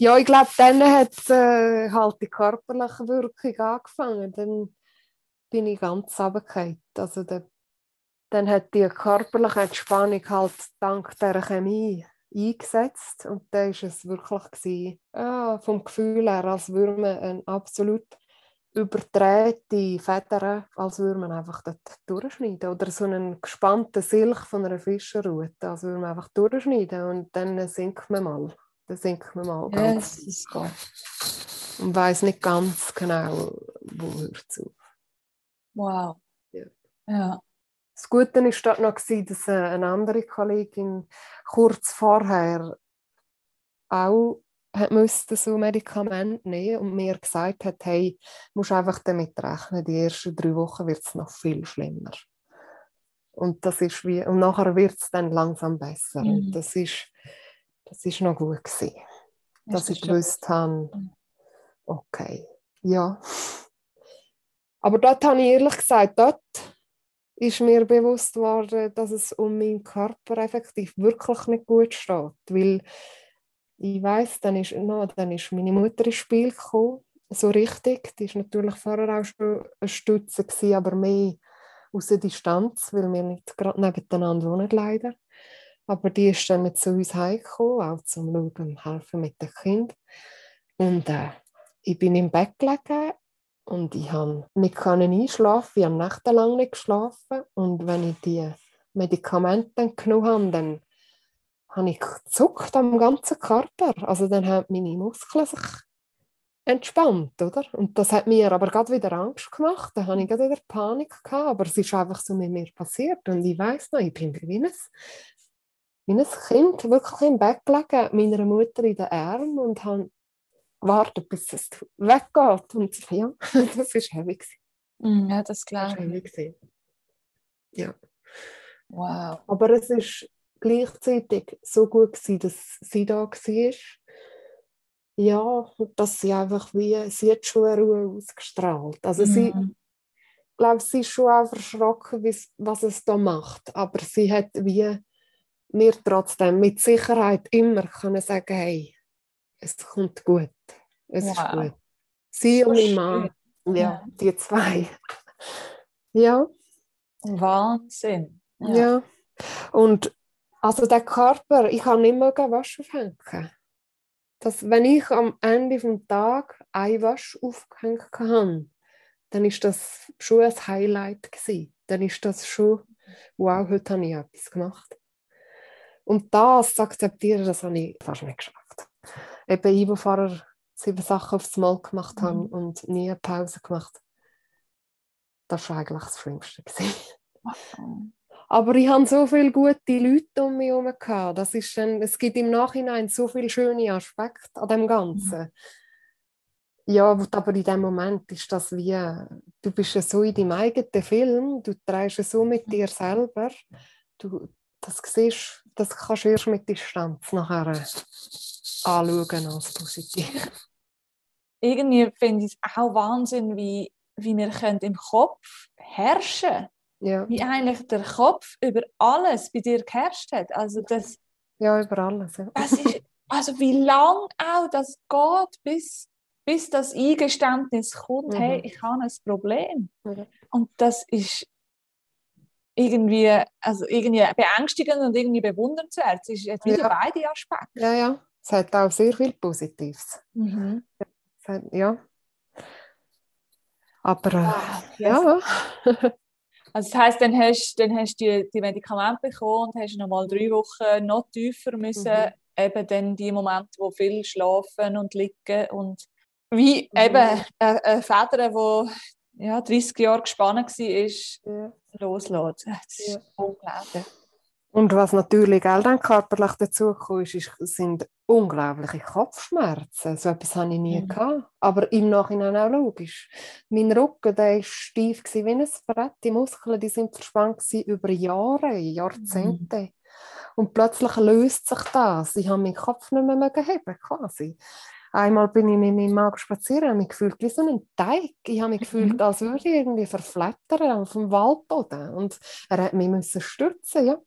ja, ich glaube, dann hat äh, halt die körperliche Wirkung angefangen. Dann bin ich ganz runtergefallen. Also der dann hat die körperliche Entspannung halt dank der Chemie eingesetzt und da war es wirklich gewesen, ja, vom Gefühl her, als würde man eine absolut überdrehte Federn, als würde man einfach dort durchschneiden oder so einen gespannten Silch von einer Fischerrute, als würde man einfach durchschneiden und dann sinkt man mal, dann sinkt man mal ganz yes. und weiß nicht ganz genau, wo hört es auf. Wow. Ja. ja. Das Gute war dort noch, dass eine andere Kollegin kurz vorher auch musste so Medikamente nehmen und mir gesagt hat, hey, musst einfach damit rechnen, die ersten drei Wochen wird es noch viel schlimmer. Und das ist wie, und nachher wird es dann langsam besser. Mhm. Und das ist, das ist noch gut gewesen, dass ich gewusst habe, mhm. okay, ja. Aber dort habe ich ehrlich gesagt, dort ist mir bewusst worden, dass es um meinen Körper effektiv wirklich nicht gut steht. Weil ich weiß, dann ist, no, dann ist meine Mutter ins Spiel gekommen, so richtig. Die war natürlich vorher auch schon eine Stütze, gewesen, aber mehr aus der Distanz, weil wir nicht gerade nebeneinander wohnen, leider. Aber die ist dann zu uns heimgekommen, auch zum Schauen Helfen mit dem Kind. Und äh, ich bin im Bett gelegen und ich konnte nicht einschlafen, ich habe nächtelang nicht geschlafen. Und wenn ich die Medikamente genommen habe, dann habe ich gezuckt am ganzen Körper. Also dann haben meine Muskeln sich entspannt, oder? Und das hat mir aber gerade wieder Angst gemacht. Da hatte ich gerade wieder Panik gehabt, aber es ist einfach so mit mir passiert. Und ich weiß noch, ich bin wie ein, wie ein Kind wirklich im Bett gelegen, meiner Mutter in den Armen und habe warten, bis es weggeht. Und ja, das war heavy. Mm, ja, das glaube ich. Ja. Wow. Aber es war gleichzeitig so gut gewesen, dass sie da war. Ja, dass sie einfach wie, sie hat schon eine Ruhe ausgestrahlt. Also mhm. sie, ich glaube, sie ist schon auch erschrocken, was es da macht. Aber sie hat wie mir trotzdem mit Sicherheit immer können sagen, hey, es kommt gut. Es wow. ist gut. Sie und mein Mann, ja, ja, die zwei. Ja. Wahnsinn. Ja. ja. Und also der Körper, ich kann nicht mehr Wasch aufhängen. Das, wenn ich am Ende des Tages ein Wasch aufgehängt habe, dann ist das schon ein Highlight gewesen. Dann ist das schon, wow, heute habe ich etwas gemacht. Und das zu akzeptieren, das habe ich fast nicht geschafft. Eben vorher sieben Sachen aufs Mal gemacht mhm. habe und nie eine Pause gemacht. Das war eigentlich das Schlimmste. Aber ich hatte so viele gute Leute um mich herum. Das ist dann, es gibt im Nachhinein so viele schöne Aspekte an dem Ganzen. Mhm. Ja, aber in dem Moment ist das wie, du bist ja so in deinem eigenen Film, du trägst ja so mit dir selber, du, das siehst, das kannst du erst mit Distanz nachher anschauen als positiv irgendwie finde ich es auch Wahnsinn, wie, wie wir im Kopf herrschen ja. Wie eigentlich der Kopf über alles bei dir geherrscht hat. Also das, ja, über alles. Ja. Das ist, also wie lang auch das geht, bis, bis das Eingeständnis kommt, mhm. hey, ich habe ein Problem. Mhm. Und das ist irgendwie, also irgendwie beängstigend und irgendwie bewundernswert. Es ist jetzt wieder ja. beide Aspekte. Ja, ja. Es hat auch sehr viel Positives. Mhm. Ja. Aber äh, ah, ja. Also das heisst, dann hast, dann hast du die, die Medikamente bekommen und hast nochmal drei Wochen noch tiefer müssen, mhm. eben dann die Momente, wo viel schlafen und liegen und wie mhm. eben eine, eine Feder, die ja, 30 Jahre gespannt war, ja. loslässt. Das ist ja. unglaublich. Und was natürlich auch dann körperlich dazu ist, ist, sind unglaubliche Kopfschmerzen. So etwas hatte ich nie. Mhm. Gehabt. Aber im Nachhinein auch logisch. Mein Rücken war steif wie ein Brett. Die Muskeln die sind verspannt über Jahre, Jahrzehnte. Mhm. Und plötzlich löst sich das. Ich habe meinen Kopf nicht mehr heben quasi. Einmal bin ich mit meinem Mann spazieren und habe mich gefühlt wie so ein Teig. Ich habe mich gefühlt, mhm. als würde ich irgendwie verflattern auf dem Waldboden. Und er hat mich stürzen ja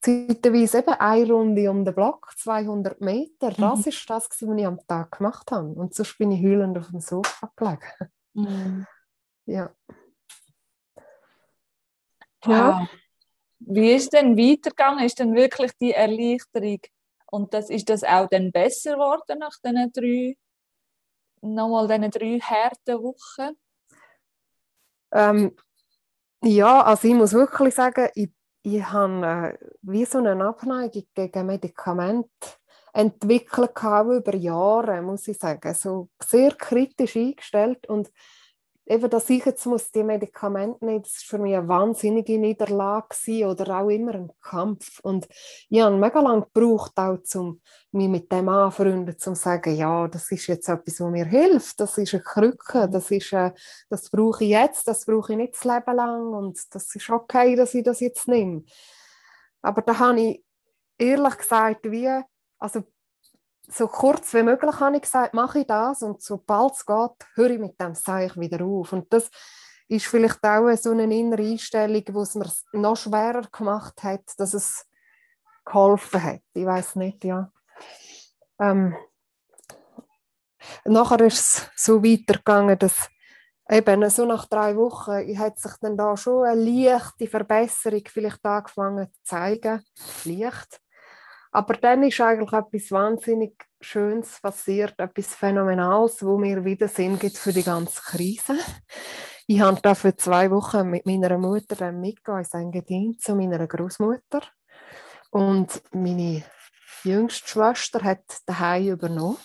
zeitweise eben eine Runde um den Block, 200 Meter. Das mhm. ist das, was ich am Tag gemacht habe. Und sonst bin ich heulend auf dem Sofa gelegen. Mhm. Ja. Ja. Wie ist denn weitergegangen? Ist denn wirklich die Erleichterung und das, ist das auch dann besser geworden nach diesen drei, nochmal diesen drei harten Wochen? Ähm, ja, also ich muss wirklich sagen, ich ich habe äh, wie so eine Abneigung gegen Medikamente entwickelt über Jahre, muss ich sagen. So sehr kritisch eingestellt und eben, dass ich jetzt muss die Medikamente nehmen, das war für mich eine wahnsinnige Niederlage oder auch immer ein Kampf. Und ich habe mega lange gebraucht, auch um mich mit dem anfreunden, um zu sagen, ja, das ist jetzt etwas, was mir hilft, das ist eine Krücke, das, ist, äh, das brauche ich jetzt, das brauche ich nicht das Leben lang und das ist okay, dass ich das jetzt nehme. Aber da habe ich ehrlich gesagt, wie, also so kurz wie möglich habe ich gesagt, mache ich das und sobald es geht, höre ich mit dem Zeichen wieder auf. Und das ist vielleicht auch so eine innere Einstellung, wo es mir noch schwerer gemacht hat, dass es geholfen hat. Ich weiß nicht, ja. Ähm, nachher ist es so weitergegangen, dass eben so nach drei Wochen hat sich dann da schon eine leichte Verbesserung vielleicht angefangen zu zeigen. Leicht. Aber dann ist eigentlich etwas wahnsinnig Schönes passiert, etwas Phänomenales, wo mir wieder Sinn gibt für die ganze Krise. Ich habe da für zwei Wochen mit meiner Mutter dann mitgegangen ins zu meiner Großmutter und meine jüngste Schwester hat daheim übernommen.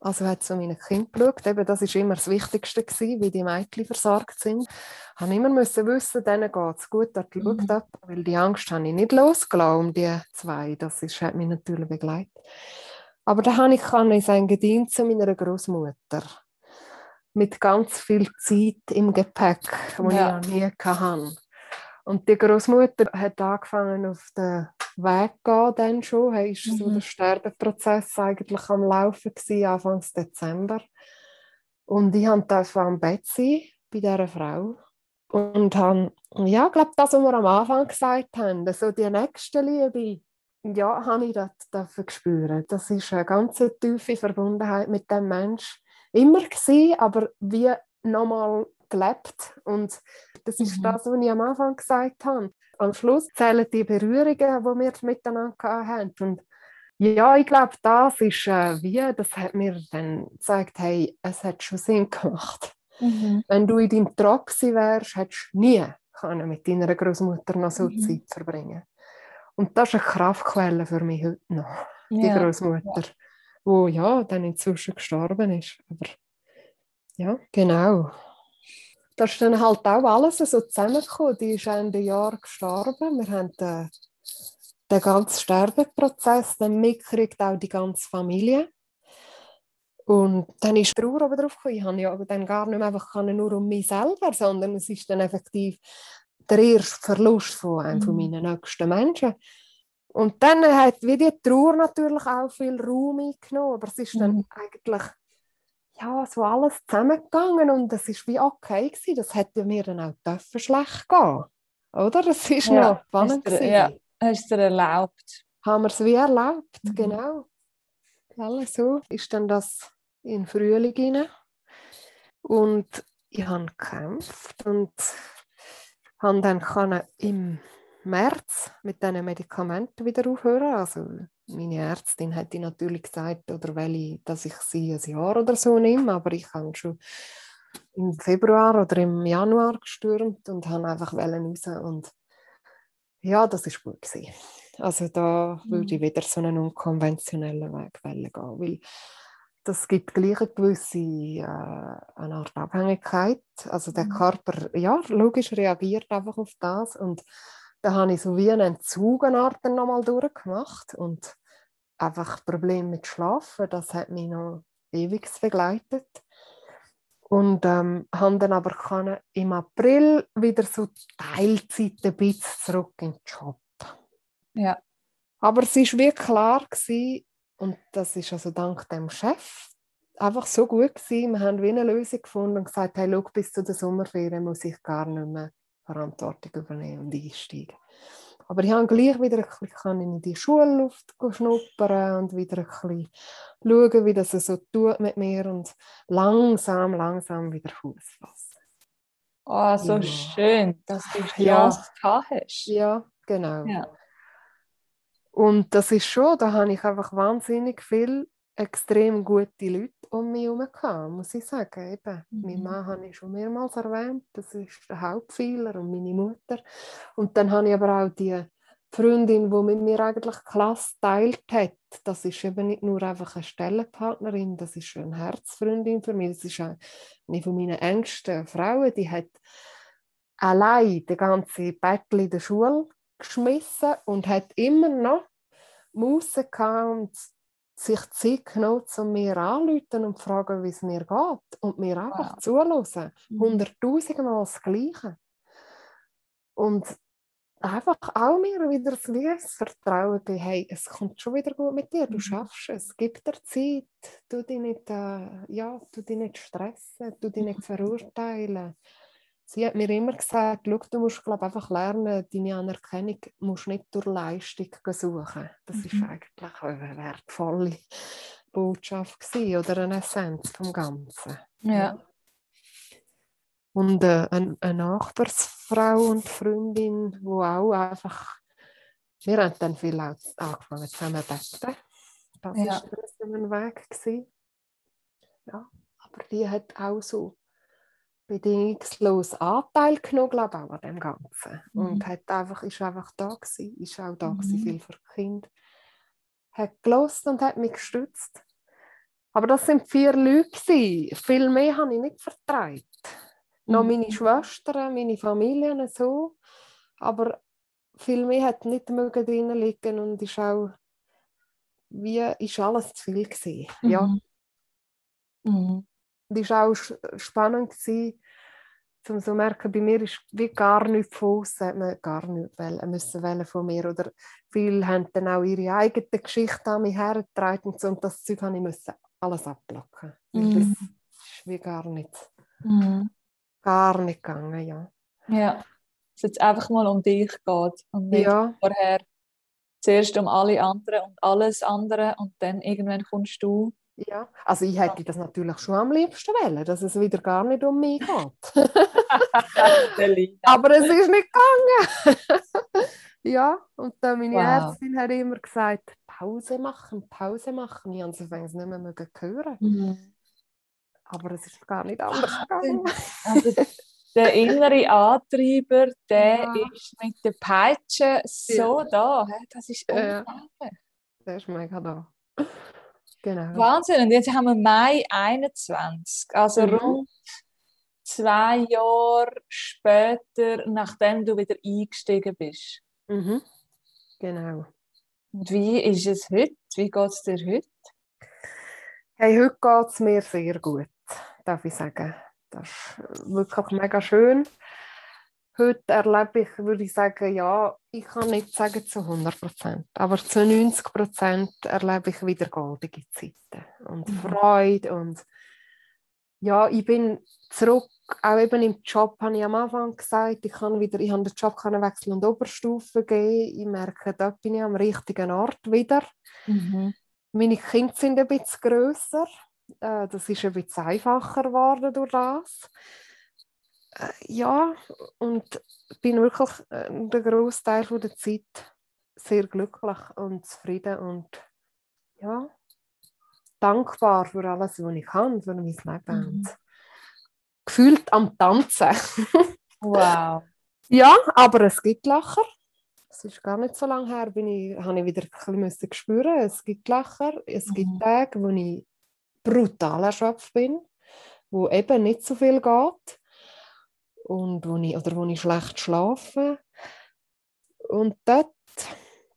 Also hat so meine Kinder geschaut. Eben, das war immer das Wichtigste, gewesen, wie die Mädchen versorgt sind. Ich musste immer müssen wissen, denen geht es gut, dort mhm. schaut jemand, weil die Angst habe ich nicht losgelassen um die zwei. Das ist, hat mich natürlich begleitet. Aber da habe ich in sein Gedienst zu meiner Großmutter mit ganz viel Zeit im Gepäck, die ja. ich nie hatte. Und die Großmutter hat angefangen auf den Weg zu gehen, dann schon. Er ist mhm. so der Sterbeprozess eigentlich am Laufen gewesen, Anfang Dezember. Und ich durfte am Bett sein bei dieser Frau. Und habe, ja, ich glaube, das, was wir am Anfang gesagt haben, so die nächste Liebe, ja, habe ich das dafür spüren. Das ist eine ganz tiefe Verbundenheit mit dem Mensch immer gewesen, aber wie nochmal gelebt. Und das ist mhm. das, was ich am Anfang gesagt habe. Am Schluss zählen die Berührungen, die wir miteinander haben. Und ja, ich glaube, das ist äh, wie, das hat mir dann gezeigt, hey, es hat schon Sinn gemacht. Mhm. Wenn du in deinem Trog wärst, hättest du nie können mit deiner Großmutter noch so mhm. Zeit verbringen Und das ist eine Kraftquelle für mich heute noch, die ja. Großmutter, ja. wo ja dann inzwischen gestorben ist. Aber ja, genau da ist dann halt auch alles so zusammengekommen. Die ist Ende Jahr gestorben. Wir haben den, den ganzen Sterbeprozess dann mitgekriegt, auch die ganze Familie. Und dann ist die Trauer drauf gekommen. Ich habe ja dann gar nicht mehr einfach nur um mich selber, sondern es ist dann effektiv der erste Verlust von einem mhm. meiner nächsten Menschen. Und dann hat wie die Trauer natürlich auch viel Raum eingenommen, aber es ist dann mhm. eigentlich ja, so alles zusammengegangen und es war wie okay gewesen. Das hätte mir dann auch dürfen schlecht gehen, oder? Das ist ja, noch spannend hast du, ja, hast du dir erlaubt? Haben wir es wie erlaubt, mhm. genau. Alles so ist dann das in Frühling hinein. Und ich habe gekämpft und habe dann im März mit diesen Medikamenten wieder aufhören. Also meine Ärztin hätte natürlich gesagt, oder ich, dass ich sie ein Jahr oder so nehme, aber ich habe schon im Februar oder im Januar gestürmt und habe einfach raus und ja, das ist gut gewesen. Also da mhm. würde ich wieder so einen unkonventionellen Weg gehen, weil das gibt gleich eine gewisse äh, eine Art Abhängigkeit. Also der mhm. Körper, ja, logisch reagiert einfach auf das und da habe ich so wie einen Entzug nochmal durchgemacht und einfach Probleme mit Schlafen, das hat mich noch ewig begleitet. Und ähm, haben dann aber können im April wieder so Teilzeit ein bisschen zurück in den Job. Ja. Aber es war wie klar, gewesen, und das ist also dank dem Chef einfach so gut gewesen. Wir haben wie eine Lösung gefunden und gesagt, hey, schau, bis zu der Sommerferien muss ich gar nicht mehr Verantwortung übernehmen und einsteigen. Aber ich habe gleich wieder ein bisschen in die Schulluft schnuppern und wieder ein bisschen schauen, wie das so tut mit mir und langsam, langsam wieder Fuß fassen. Oh, so ja. schön, dass du die Chance ja. hast. Ja, genau. Ja. Und das ist schon, da habe ich einfach wahnsinnig viel extrem gute Leute um mich herum muss ich sagen. Eben, mhm. Meine Mann habe ich schon mehrmals erwähnt, das ist der Hauptpfeiler und meine Mutter. Und dann habe ich aber auch die Freundin, die mit mir eigentlich Klasse teilt hat. Das ist eben nicht nur einfach eine Stellenpartnerin, das ist eine Herzfreundin für mich. Das ist eine von meinen engsten Frauen, die hat allein die ganze Battle in der Schule geschmissen und hat immer noch Muße und sich Zeit genommen, um mir anzurufen und zu fragen, wie es mir geht. Und mir einfach wow. zuhören. Mhm. Hunderttausendmal das Gleiche. Und einfach auch mir wieder das Vertrauen geben, hey, es kommt schon wieder gut mit dir, du mhm. schaffst es, gib dir Zeit, du dich nicht, äh, ja, du dich nicht stressen, du dich nicht verurteilen sie hat mir immer gesagt, du musst glaub, einfach lernen, deine Anerkennung musst nicht durch Leistung suchen. Das mhm. ist eigentlich eine wertvolle Botschaft gewesen, oder eine Essenz vom Ganzen. Ja. Und äh, eine, eine Nachbarsfrau und Freundin, die auch einfach, wir haben dann viel angefangen zusammen zu beten. Das war ja. ein Weg. Gewesen. Ja, aber die hat auch so bedingungslos Anteil genommen, glaube auch an dem Ganzen. Mhm. Und hat einfach, ist einfach da gewesen, ist auch da mhm. gewesen, viel für Kind. Hat gelost und hat mich gestützt. Aber das sind vier Leute gewesen. Viel mehr habe ich nicht vertraut. Mhm. Noch meine Schwestern, meine Familie so. Aber viel mehr hat nicht mögen drin liegen und ist auch wie ist alles zu viel gewesen. Ja. Mhm. Und es war auch spannend, gewesen, um zu merken, bei mir ist wie gar nichts von hat man gar nichts wollen, müssen wollen von mir. Oder viele haben dann auch ihre eigene Geschichte an mich hergetragen und, so, und das Zeug habe ich müssen alles abblocken. Mhm. Das ist wie gar nicht, mhm. gar nicht gegangen, ja. Ja, dass es jetzt einfach mal um dich geht und nicht ja. vorher zuerst um alle anderen und alles andere und dann irgendwann kommst du ja, also ich hätte das natürlich schon am liebsten wollen, dass es wieder gar nicht um mich geht. Aber es ist nicht gegangen. ja, und dann meine wow. Ärztin hat immer gesagt, Pause machen, Pause machen. Ich habe es nicht mehr hören. Mhm. Aber es ist gar nicht anders gegangen. Also, der innere Antreiber, der ja. ist mit der Peitsche so ja. da. Das ist unglaublich. Ja. Der ist mega da. Genau. Wahnsinn. Und jetzt haben wir Mai 21, also mhm. rund zwei Jahre später, nachdem du wieder eingestiegen bist. Mhm. Genau. Und wie ist es heute? Wie geht es dir heute? Hey, heute geht es mir sehr gut, darf ich sagen. Das ist wirklich mega schön. Heute erlebe ich, würde ich sagen, ja, ich kann nicht sagen zu 100 Prozent, aber zu 90 Prozent erlebe ich wieder goldige Zeiten und mhm. Freude und ja, ich bin zurück, auch eben im Job habe ich am Anfang gesagt, ich kann wieder, ich habe den Job können wechseln und Oberstufe gehen. Ich merke, da bin ich am richtigen Ort wieder. Mhm. Meine Kinder sind ein bisschen grösser Äh, das ist ein bisschen einfacher geworden durch das. Äh, ja, und bin wirklich äh, den Großteil der Zeit sehr glücklich und zufrieden und ja, dankbar für alles, was ich kann, für mein Leben. Mhm. Gefühlt am Tanzen. wow. Ja, aber es gibt Lacher. Es ist gar nicht so lange her, bin ich, habe ich wieder ein bisschen spüren Es gibt Lacher. Es mhm. gibt Tage, wo ich brutal erschöpft bin, wo eben nicht so viel geht und wo ich, oder wo ich schlecht schlafe. Und dort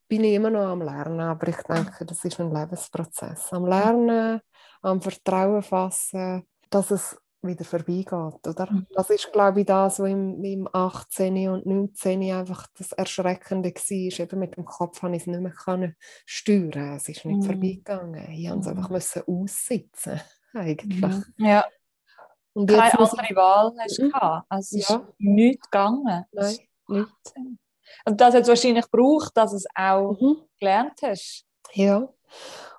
bin ich immer noch am Lernen, aber ich denke, das ist ein Lebensprozess. Am Lernen, am Vertrauen fassen, dass es wieder vorbeigeht, oder? Mhm. Das ist, glaube ich, das, was im, im 18. und 19. einfach das Erschreckende war. Eben mit dem Kopf habe ich es nicht mehr können steuern. Es ist nicht mhm. vorbeigegangen. Ich musste es einfach mhm. müssen aussitzen, eigentlich. Mhm. Ja. Und Keine andere ich... Wahl hast du mhm. gehabt. Also es ja. ist nichts gegangen. Nein, nichts. Und das hat es wahrscheinlich gebraucht, dass du es auch mhm. gelernt hast. Ja.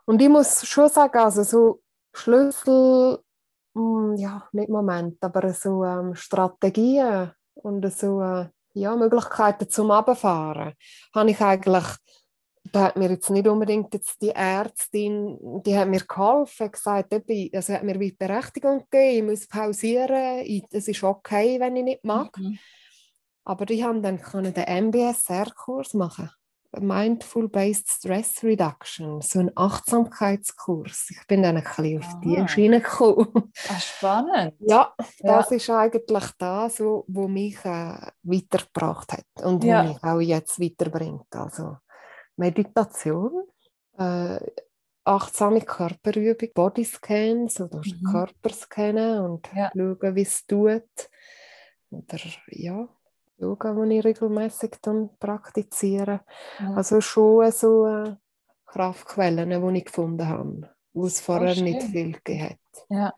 Und ich muss schon sagen, also so Schlüssel hm, ja, nicht Moment, aber so ähm, Strategien und so äh, ja, Möglichkeiten zum Abfahren, habe ich eigentlich, da hat mir jetzt nicht unbedingt jetzt die Ärztin, die hat mir geholfen, gesagt, also hat mir wie Berechtigung gegeben, ich muss pausieren, es ist okay, wenn ich nicht mag. Mhm. Aber ich habe dann den MBSR-Kurs machen Mindful Based Stress Reduction, so ein Achtsamkeitskurs. Ich bin dann ein bisschen auf die ah. Schiene gekommen. Ah, spannend. Ja, das ja. ist eigentlich das, was mich äh, weitergebracht hat und ja. mich auch jetzt weiterbringt. Also Meditation, äh, achtsame Körperübung, Bodyscan, so du mhm. den Körper scannen und ja. schauen, wie es tut. Oder ja, Yoga, das ich regelmäßig dann praktiziere. Ja. Also schon so äh, Kraftquellen, die ich gefunden habe, wo es vorher nicht viel gegeben hat. Ja.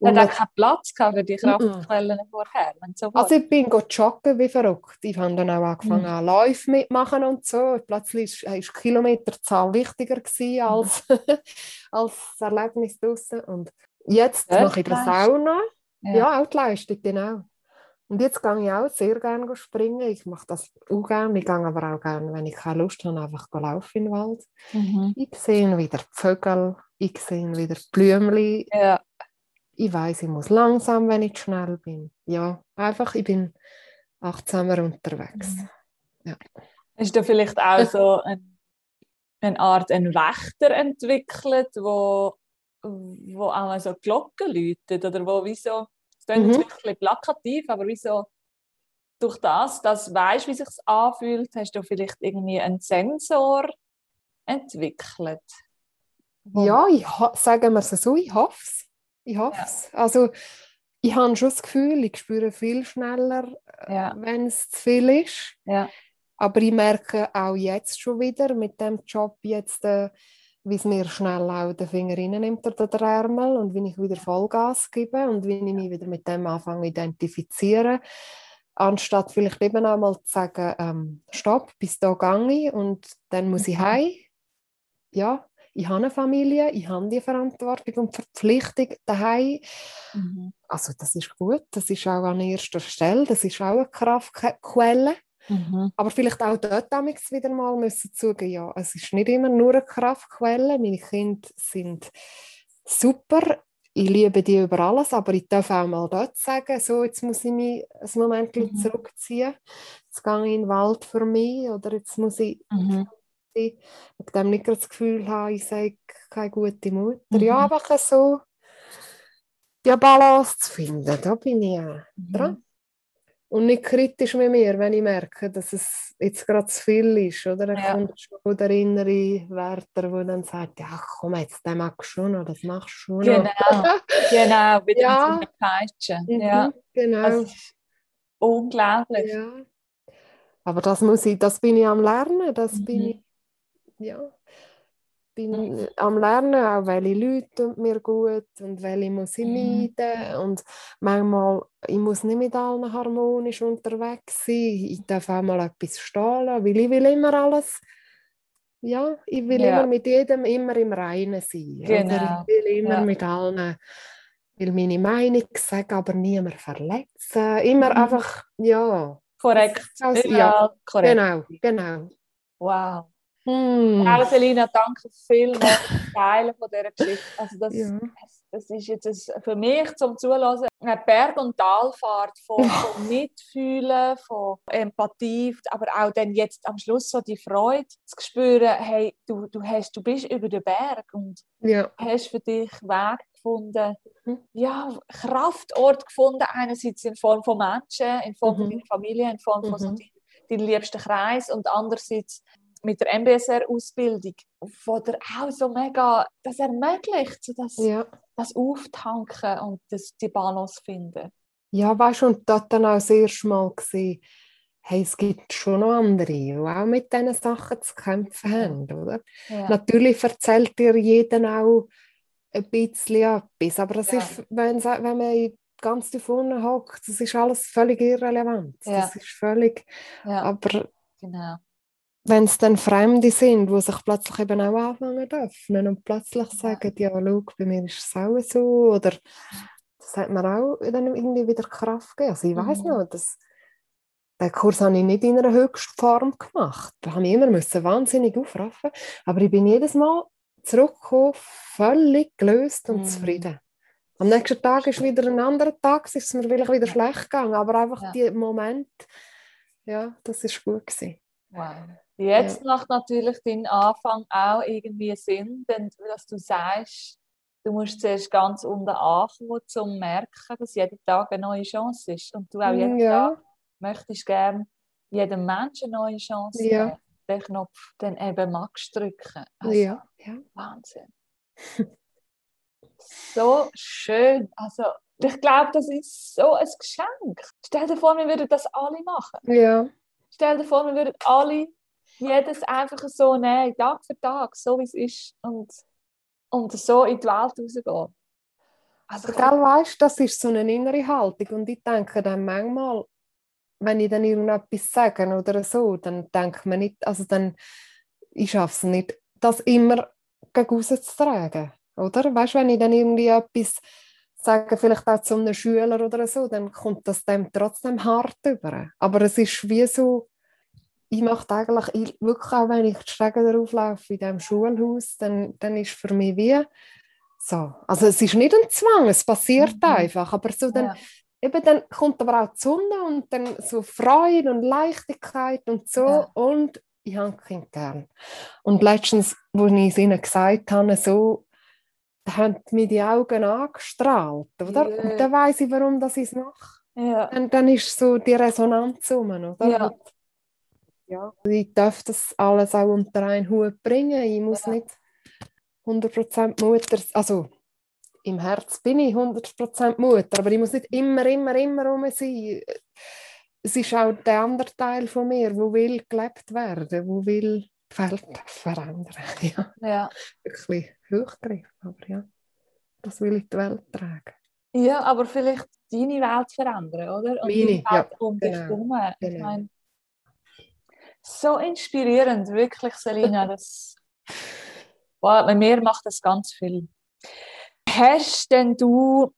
Und hat auch keinen Platz für die Kraftquellen mm vorher? So also ich bin joggen wie verrückt. Ich habe dann auch angefangen, mm. Läufe mitmachen und so. Plötzlich war die Kilometerzahl wichtiger gewesen als, als das Erlebnis draußen. Und jetzt ja, mache ich das auch noch. Ja. ja, auch die Leistung, genau. Und jetzt gehe ich auch sehr gerne springen. Ich mache das auch gerne. Ich gehe aber auch gerne, wenn ich keine Lust habe, einfach laufen im Wald. Mhm. Ich sehe wieder Vögel, ich sehe wieder Blümchen. Ja. Ich weiß, ich muss langsam, wenn ich schnell bin. Ja, einfach, ich bin achtsamer unterwegs. Mhm. Ja. Hast du vielleicht auch so ein, eine Art einen Wächter entwickelt, wo, wo auch so Glocken läutet oder wo wie so klingt mhm. jetzt wirklich plakativ, aber wieso durch das, dass du weißt, wie sich anfühlt, hast du vielleicht irgendwie einen Sensor entwickelt? Ja, ich sagen wir es so, ich hoffe es. Ich hoffe es. Ja. Also ich habe schon das Gefühl, ich spüre viel schneller, äh, ja. wenn es zu viel ist. Ja. Aber ich merke auch jetzt schon wieder mit dem Job jetzt, äh, wie es mir schnell auch den Finger nimmt oder den Ärmel und wie ich wieder Vollgas gebe und wie ich mich wieder mit dem anfange zu identifizieren. Anstatt vielleicht eben einmal zu sagen, ähm, stopp, bis da gehe und dann muss ich mhm. heim. Ja, ich habe eine Familie, ich habe die Verantwortung und Verpflichtung daheim. Mhm. Also das ist gut, das ist auch an erster Stelle, das ist auch eine Kraftquelle. Mhm. Aber vielleicht auch dort wieder mal müssen zugeben, ja, es ist nicht immer nur eine Kraftquelle. Meine Kinder sind super. Ich liebe die über alles, aber ich darf auch mal dort sagen, so, jetzt muss ich mich ein Moment mhm. zurückziehen. Jetzt gehe ich in den Wald für mich oder jetzt muss ich mhm. Mit dem nicht das Gefühl haben, ich sage keine gute Mutter. Mhm. Ja, einfach so die Balance zu finden, da bin ich auch mhm. dran und nicht kritisch mit mir, wenn ich merke, dass es jetzt gerade zu viel ist. Oder? Dann ja. kommt schon der innere Wärter, der dann sagt, ja komm jetzt, das machst du schon noch, das machst du schon Genau, genau, wieder ja. mit so Peitsche. Mhm, ja. Genau. Das ist unglaublich. Ja. Aber das muss ich, das bin ich am Lernen, das mhm. bin ich, ja bin am Lernen, auch welche Leute mir gut und welche muss ich mhm. meiden. Und manchmal, ich muss nicht mit allen harmonisch unterwegs sein. Ich darf auch mal etwas stehen weil ich will immer alles ja, ich will ja. immer mit jedem immer im Reinen sein. Genau. Oder ich will immer ja. mit allen will meine Meinung sagen, aber niemand verletzen. Immer mhm. einfach, ja. Korrekt. Also, ja, korrekt. Genau, genau. Wow. Hm. Wow, Selina, danke vielmals für Teilen von dieser Geschichte. Also das, ja. das ist jetzt für mich zum Zuhören eine Berg- und Talfahrt von, von Mitfühlen, von Empathie, aber auch dann jetzt am Schluss so die Freude zu spüren, hey, du, du, hast, du bist über den Berg und ja. hast für dich Weg gefunden, mhm. ja, Kraftort gefunden, einerseits in Form von Menschen, in Form mhm. von deiner Familie, in Form mhm. von so mhm. deinem liebsten Kreis und andererseits mit der MBSR-Ausbildung, wo der auch so mega das ermöglicht, so das, ja. das Auftanken und das, die Balance finden. Ja, weißt du, und das dann auch das erste Mal gesehen, hey, es gibt schon noch andere, die auch mit diesen Sachen zu kämpfen haben, oder? Ja. Natürlich erzählt dir jeder auch ein bisschen etwas, aber das ja. ist, wenn, wenn man ganz tief unten hockt, das ist alles völlig irrelevant. Ja. Das ist völlig, aber genau wenn es dann Fremde sind, die sich plötzlich eben auch anfangen öffnen und plötzlich sagen, ja, schau, bei mir ist es auch so, oder das hat mir auch dann irgendwie wieder Kraft gegeben. Also ich mhm. weiß noch, dass den Kurs habe ich nicht in einer Höchstform gemacht. Da habe ich immer müssen wahnsinnig aufraffen, aber ich bin jedes Mal zurückgekommen, völlig gelöst und mhm. zufrieden. Am nächsten Tag ist wieder ein anderer Tag, es ist mir vielleicht wieder schlecht gegangen, aber einfach ja. die Moment, ja, das ist gut gewesen. Wow. Jetzt ja. macht natürlich dein Anfang auch irgendwie Sinn, denn dass du sagst, du musst zuerst ganz unten ankommen, um zu merken, dass jeder Tag eine neue Chance ist. Und du auch jeden ja. Tag möchtest gerne jedem Menschen eine neue Chance ja. geben. Den Knopf dann eben magst drücken. Also, ja. ja. Wahnsinn. so schön. Also, ich glaube, das ist so ein Geschenk. Stell dir vor, wir würden das alle machen. Ja. Stell dir vor, wir würden alle jedes einfach so nehmen, Tag für Tag, so wie es ist und, und so in die Welt rausgehen. Also, Gell, weißt, das ist so eine innere Haltung und ich denke dann manchmal, wenn ich dann irgendetwas sage oder so, dann denkt man nicht, also dann, ich schaffe es nicht, das immer gegen rauszutragen, oder? Weißt du, wenn ich dann irgendwie etwas sage, vielleicht auch zu einem Schüler oder so, dann kommt das dem trotzdem hart über. Aber es ist wie so, ich mache eigentlich wirklich auch, wenn ich die Stege darauf laufe in diesem Schulhaus, dann, dann ist für mich wie so. Also es ist nicht ein Zwang, es passiert mhm. einfach, aber so dann, ja. eben dann kommt aber auch die Sonne und dann so Freude und Leichtigkeit und so ja. und ich habe Kind gern. Und letztens, wo ich es ihnen gesagt habe, so, da haben mir die Augen angestrahlt, oder? Yeah. Und dann weiß ich, warum ich es mache. Ja. Und dann ist so die Resonanz um, oder? Ja. Ja, ich darf das alles auch unter einen Hut bringen. Ich muss ja. nicht 100% Mutter, also im Herz bin ich 100% Mutter, aber ich muss nicht immer, immer, immer rum sein. Es ist auch der andere Teil von mir, wo will gelebt werden, wo will die Welt verändern. Ja. ja. Wirklich Hochgriff, aber ja, das will ich die Welt tragen. Ja, aber vielleicht deine Welt verändern, oder? Und Meine, Welt ja, um dich herum. Genau. Ich genau. meine, so inspirierend, wirklich, Selina. Das, wow, bei mir macht das ganz viel. Hast denn du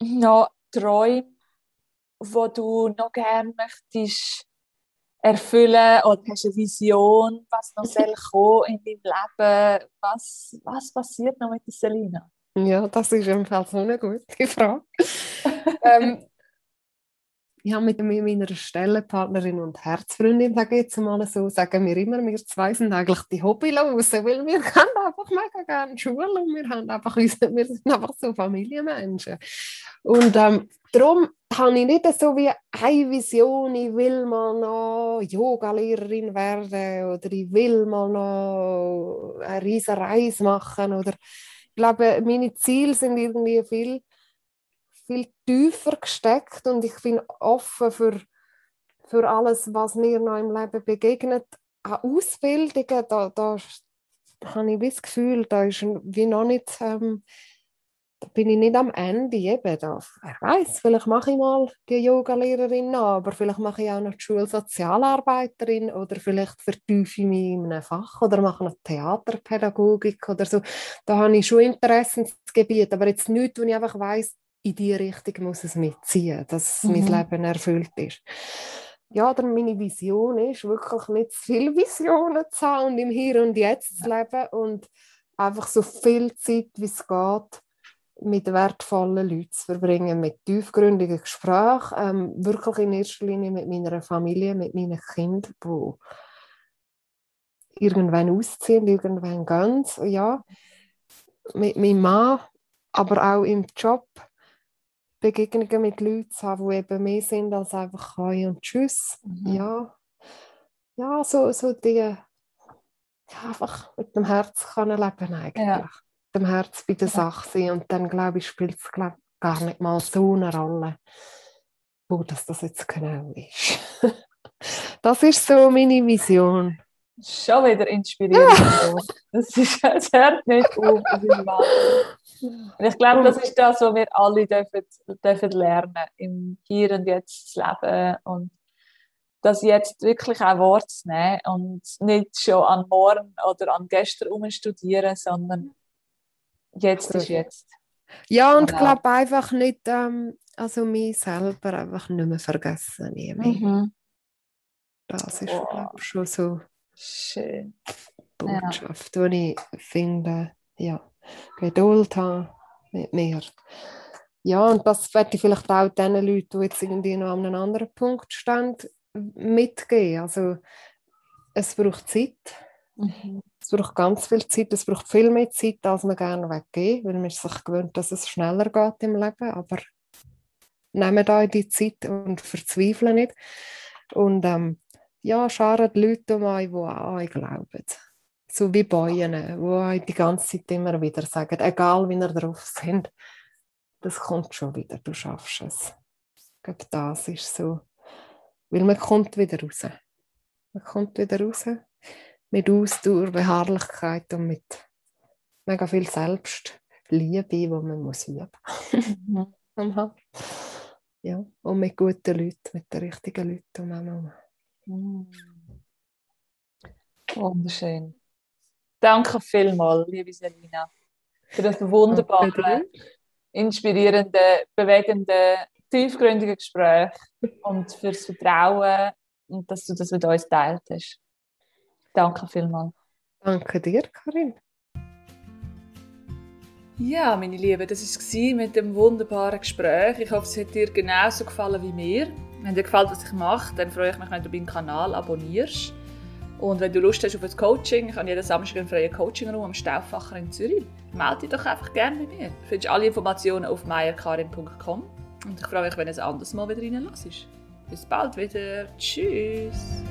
noch Träume, wo du noch gerne möchtest erfüllen oder hast du eine Vision, was noch soll kommen in deinem Leben? Was, was passiert noch mit der Selina? Ja, das ist im Fall so eine gute Frage. ähm, ich habe mit meiner Stellenpartnerin und Herzfreundin, sage ich jetzt mal so, sagen wir immer, wir zwei sind eigentlich die Hobbylosen, weil wir haben einfach mega gerne Schule und wir, haben einfach, wir sind einfach so Familienmenschen. Und ähm, darum habe ich nicht so wie eine Vision, ich will mal noch Yogalehrerin werden oder ich will mal noch eine riesige Reise machen oder ich glaube, meine Ziele sind irgendwie viel viel tiefer gesteckt und ich bin offen für, für alles, was mir noch im Leben begegnet. An Ausbildungen, da, da habe ich das Gefühl, da ist wie noch nicht, ähm, da bin ich nicht am Ende eben da. Wer weiß, vielleicht mache ich mal die Yogalehrerin noch, aber vielleicht mache ich auch noch die Schulsozialarbeiterin oder vielleicht vertiefe ich mich in einem Fach oder mache noch Theaterpädagogik oder so. Da habe ich schon Interessensgebiet, aber jetzt nichts, wo ich einfach weiß, in die Richtung muss es mitziehen, dass mhm. mein Leben erfüllt ist. Ja, oder meine Vision ist wirklich nicht zu viele Visionen zu haben und im Hier und Jetzt zu leben und einfach so viel Zeit, wie es geht, mit wertvollen Leuten zu verbringen, mit tiefgründigen Gesprächen, ähm, wirklich in erster Linie mit meiner Familie, mit meinen Kindern, die irgendwann ausziehen, irgendwann gehen, ja, mit meinem Mann, aber auch im Job Begegnungen mit Leuten zu haben, die eben mehr sind als einfach Hi und Tschüss. Mhm. Ja, ja so, so die ja, einfach mit dem Herz kann leben eigentlich. Ja dem Herz bei der Sache sein. Und dann, glaube ich, spielt es gar nicht mal so eine Rolle, wo das, das jetzt genau ist. das ist so meine Vision. Schon wieder inspirierend. Ja. Das, ist, das hört nicht auf. Das ist Und ich glaube, das ist das, was wir alle dürfen, dürfen lernen, im Hier und Jetzt zu leben und das jetzt wirklich auch Wort zu nehmen und nicht schon an morgen oder an gestern umstudieren, sondern Jetzt ist jetzt. Ja, und ich genau. glaube einfach nicht, ähm, also mich selber einfach nicht mehr vergessen. Nie mehr. Mhm. Das ist, wow. glaube schon so Schön. Botschaft, ja. die ich finde, ja, Geduld haben mit mir. Ja, und das werde ich vielleicht auch den Leuten, die jetzt irgendwie noch an einem anderen Punkt stehen, mitgeben. Also, es braucht Zeit. Mhm. Es braucht ganz viel Zeit, es braucht viel mehr Zeit, als man gerne weggeben weil man ist sich gewöhnt, dass es schneller geht im Leben, aber nehmen da die Zeit und verzweifeln nicht. Und ähm, ja, scharen die Leute um euch, die an euch glauben. So wie Bäume, die euch die ganze Zeit immer wieder sagen, egal wie ihr drauf sind, das kommt schon wieder, du schaffst es. Ich glaube, das ist so. Weil man kommt wieder raus. Man kommt wieder raus mit Ausdauer, Beharrlichkeit und mit mega viel Selbstliebe, die man muss üben muss. Ja, und mit guten Leuten, mit den richtigen Leuten um. Mhm. Wunderschön. Danke vielmals, liebe Selina, für das wunderbare, inspirierende, bewegende, tiefgründige Gespräch und fürs Vertrauen und dass du das mit uns teilt hast. Danke vielmals. Danke dir, Karin. Ja, meine Lieben, das war mit dem wunderbaren Gespräch. Ich hoffe, es hat dir genauso gefallen wie mir. Wenn dir gefällt, was ich mache, dann freue ich mich, wenn du meinen Kanal abonnierst. Und wenn du Lust hast auf ein Coaching, ich habe jeden Samstag einen freien Coaching-Raum am Stauffacher in Zürich. Melde dich doch einfach gerne bei mir. Du findest alle Informationen auf meierkarin.com. Und ich freue mich, wenn du es anders mal wieder reinlässt. Bis bald wieder. Tschüss.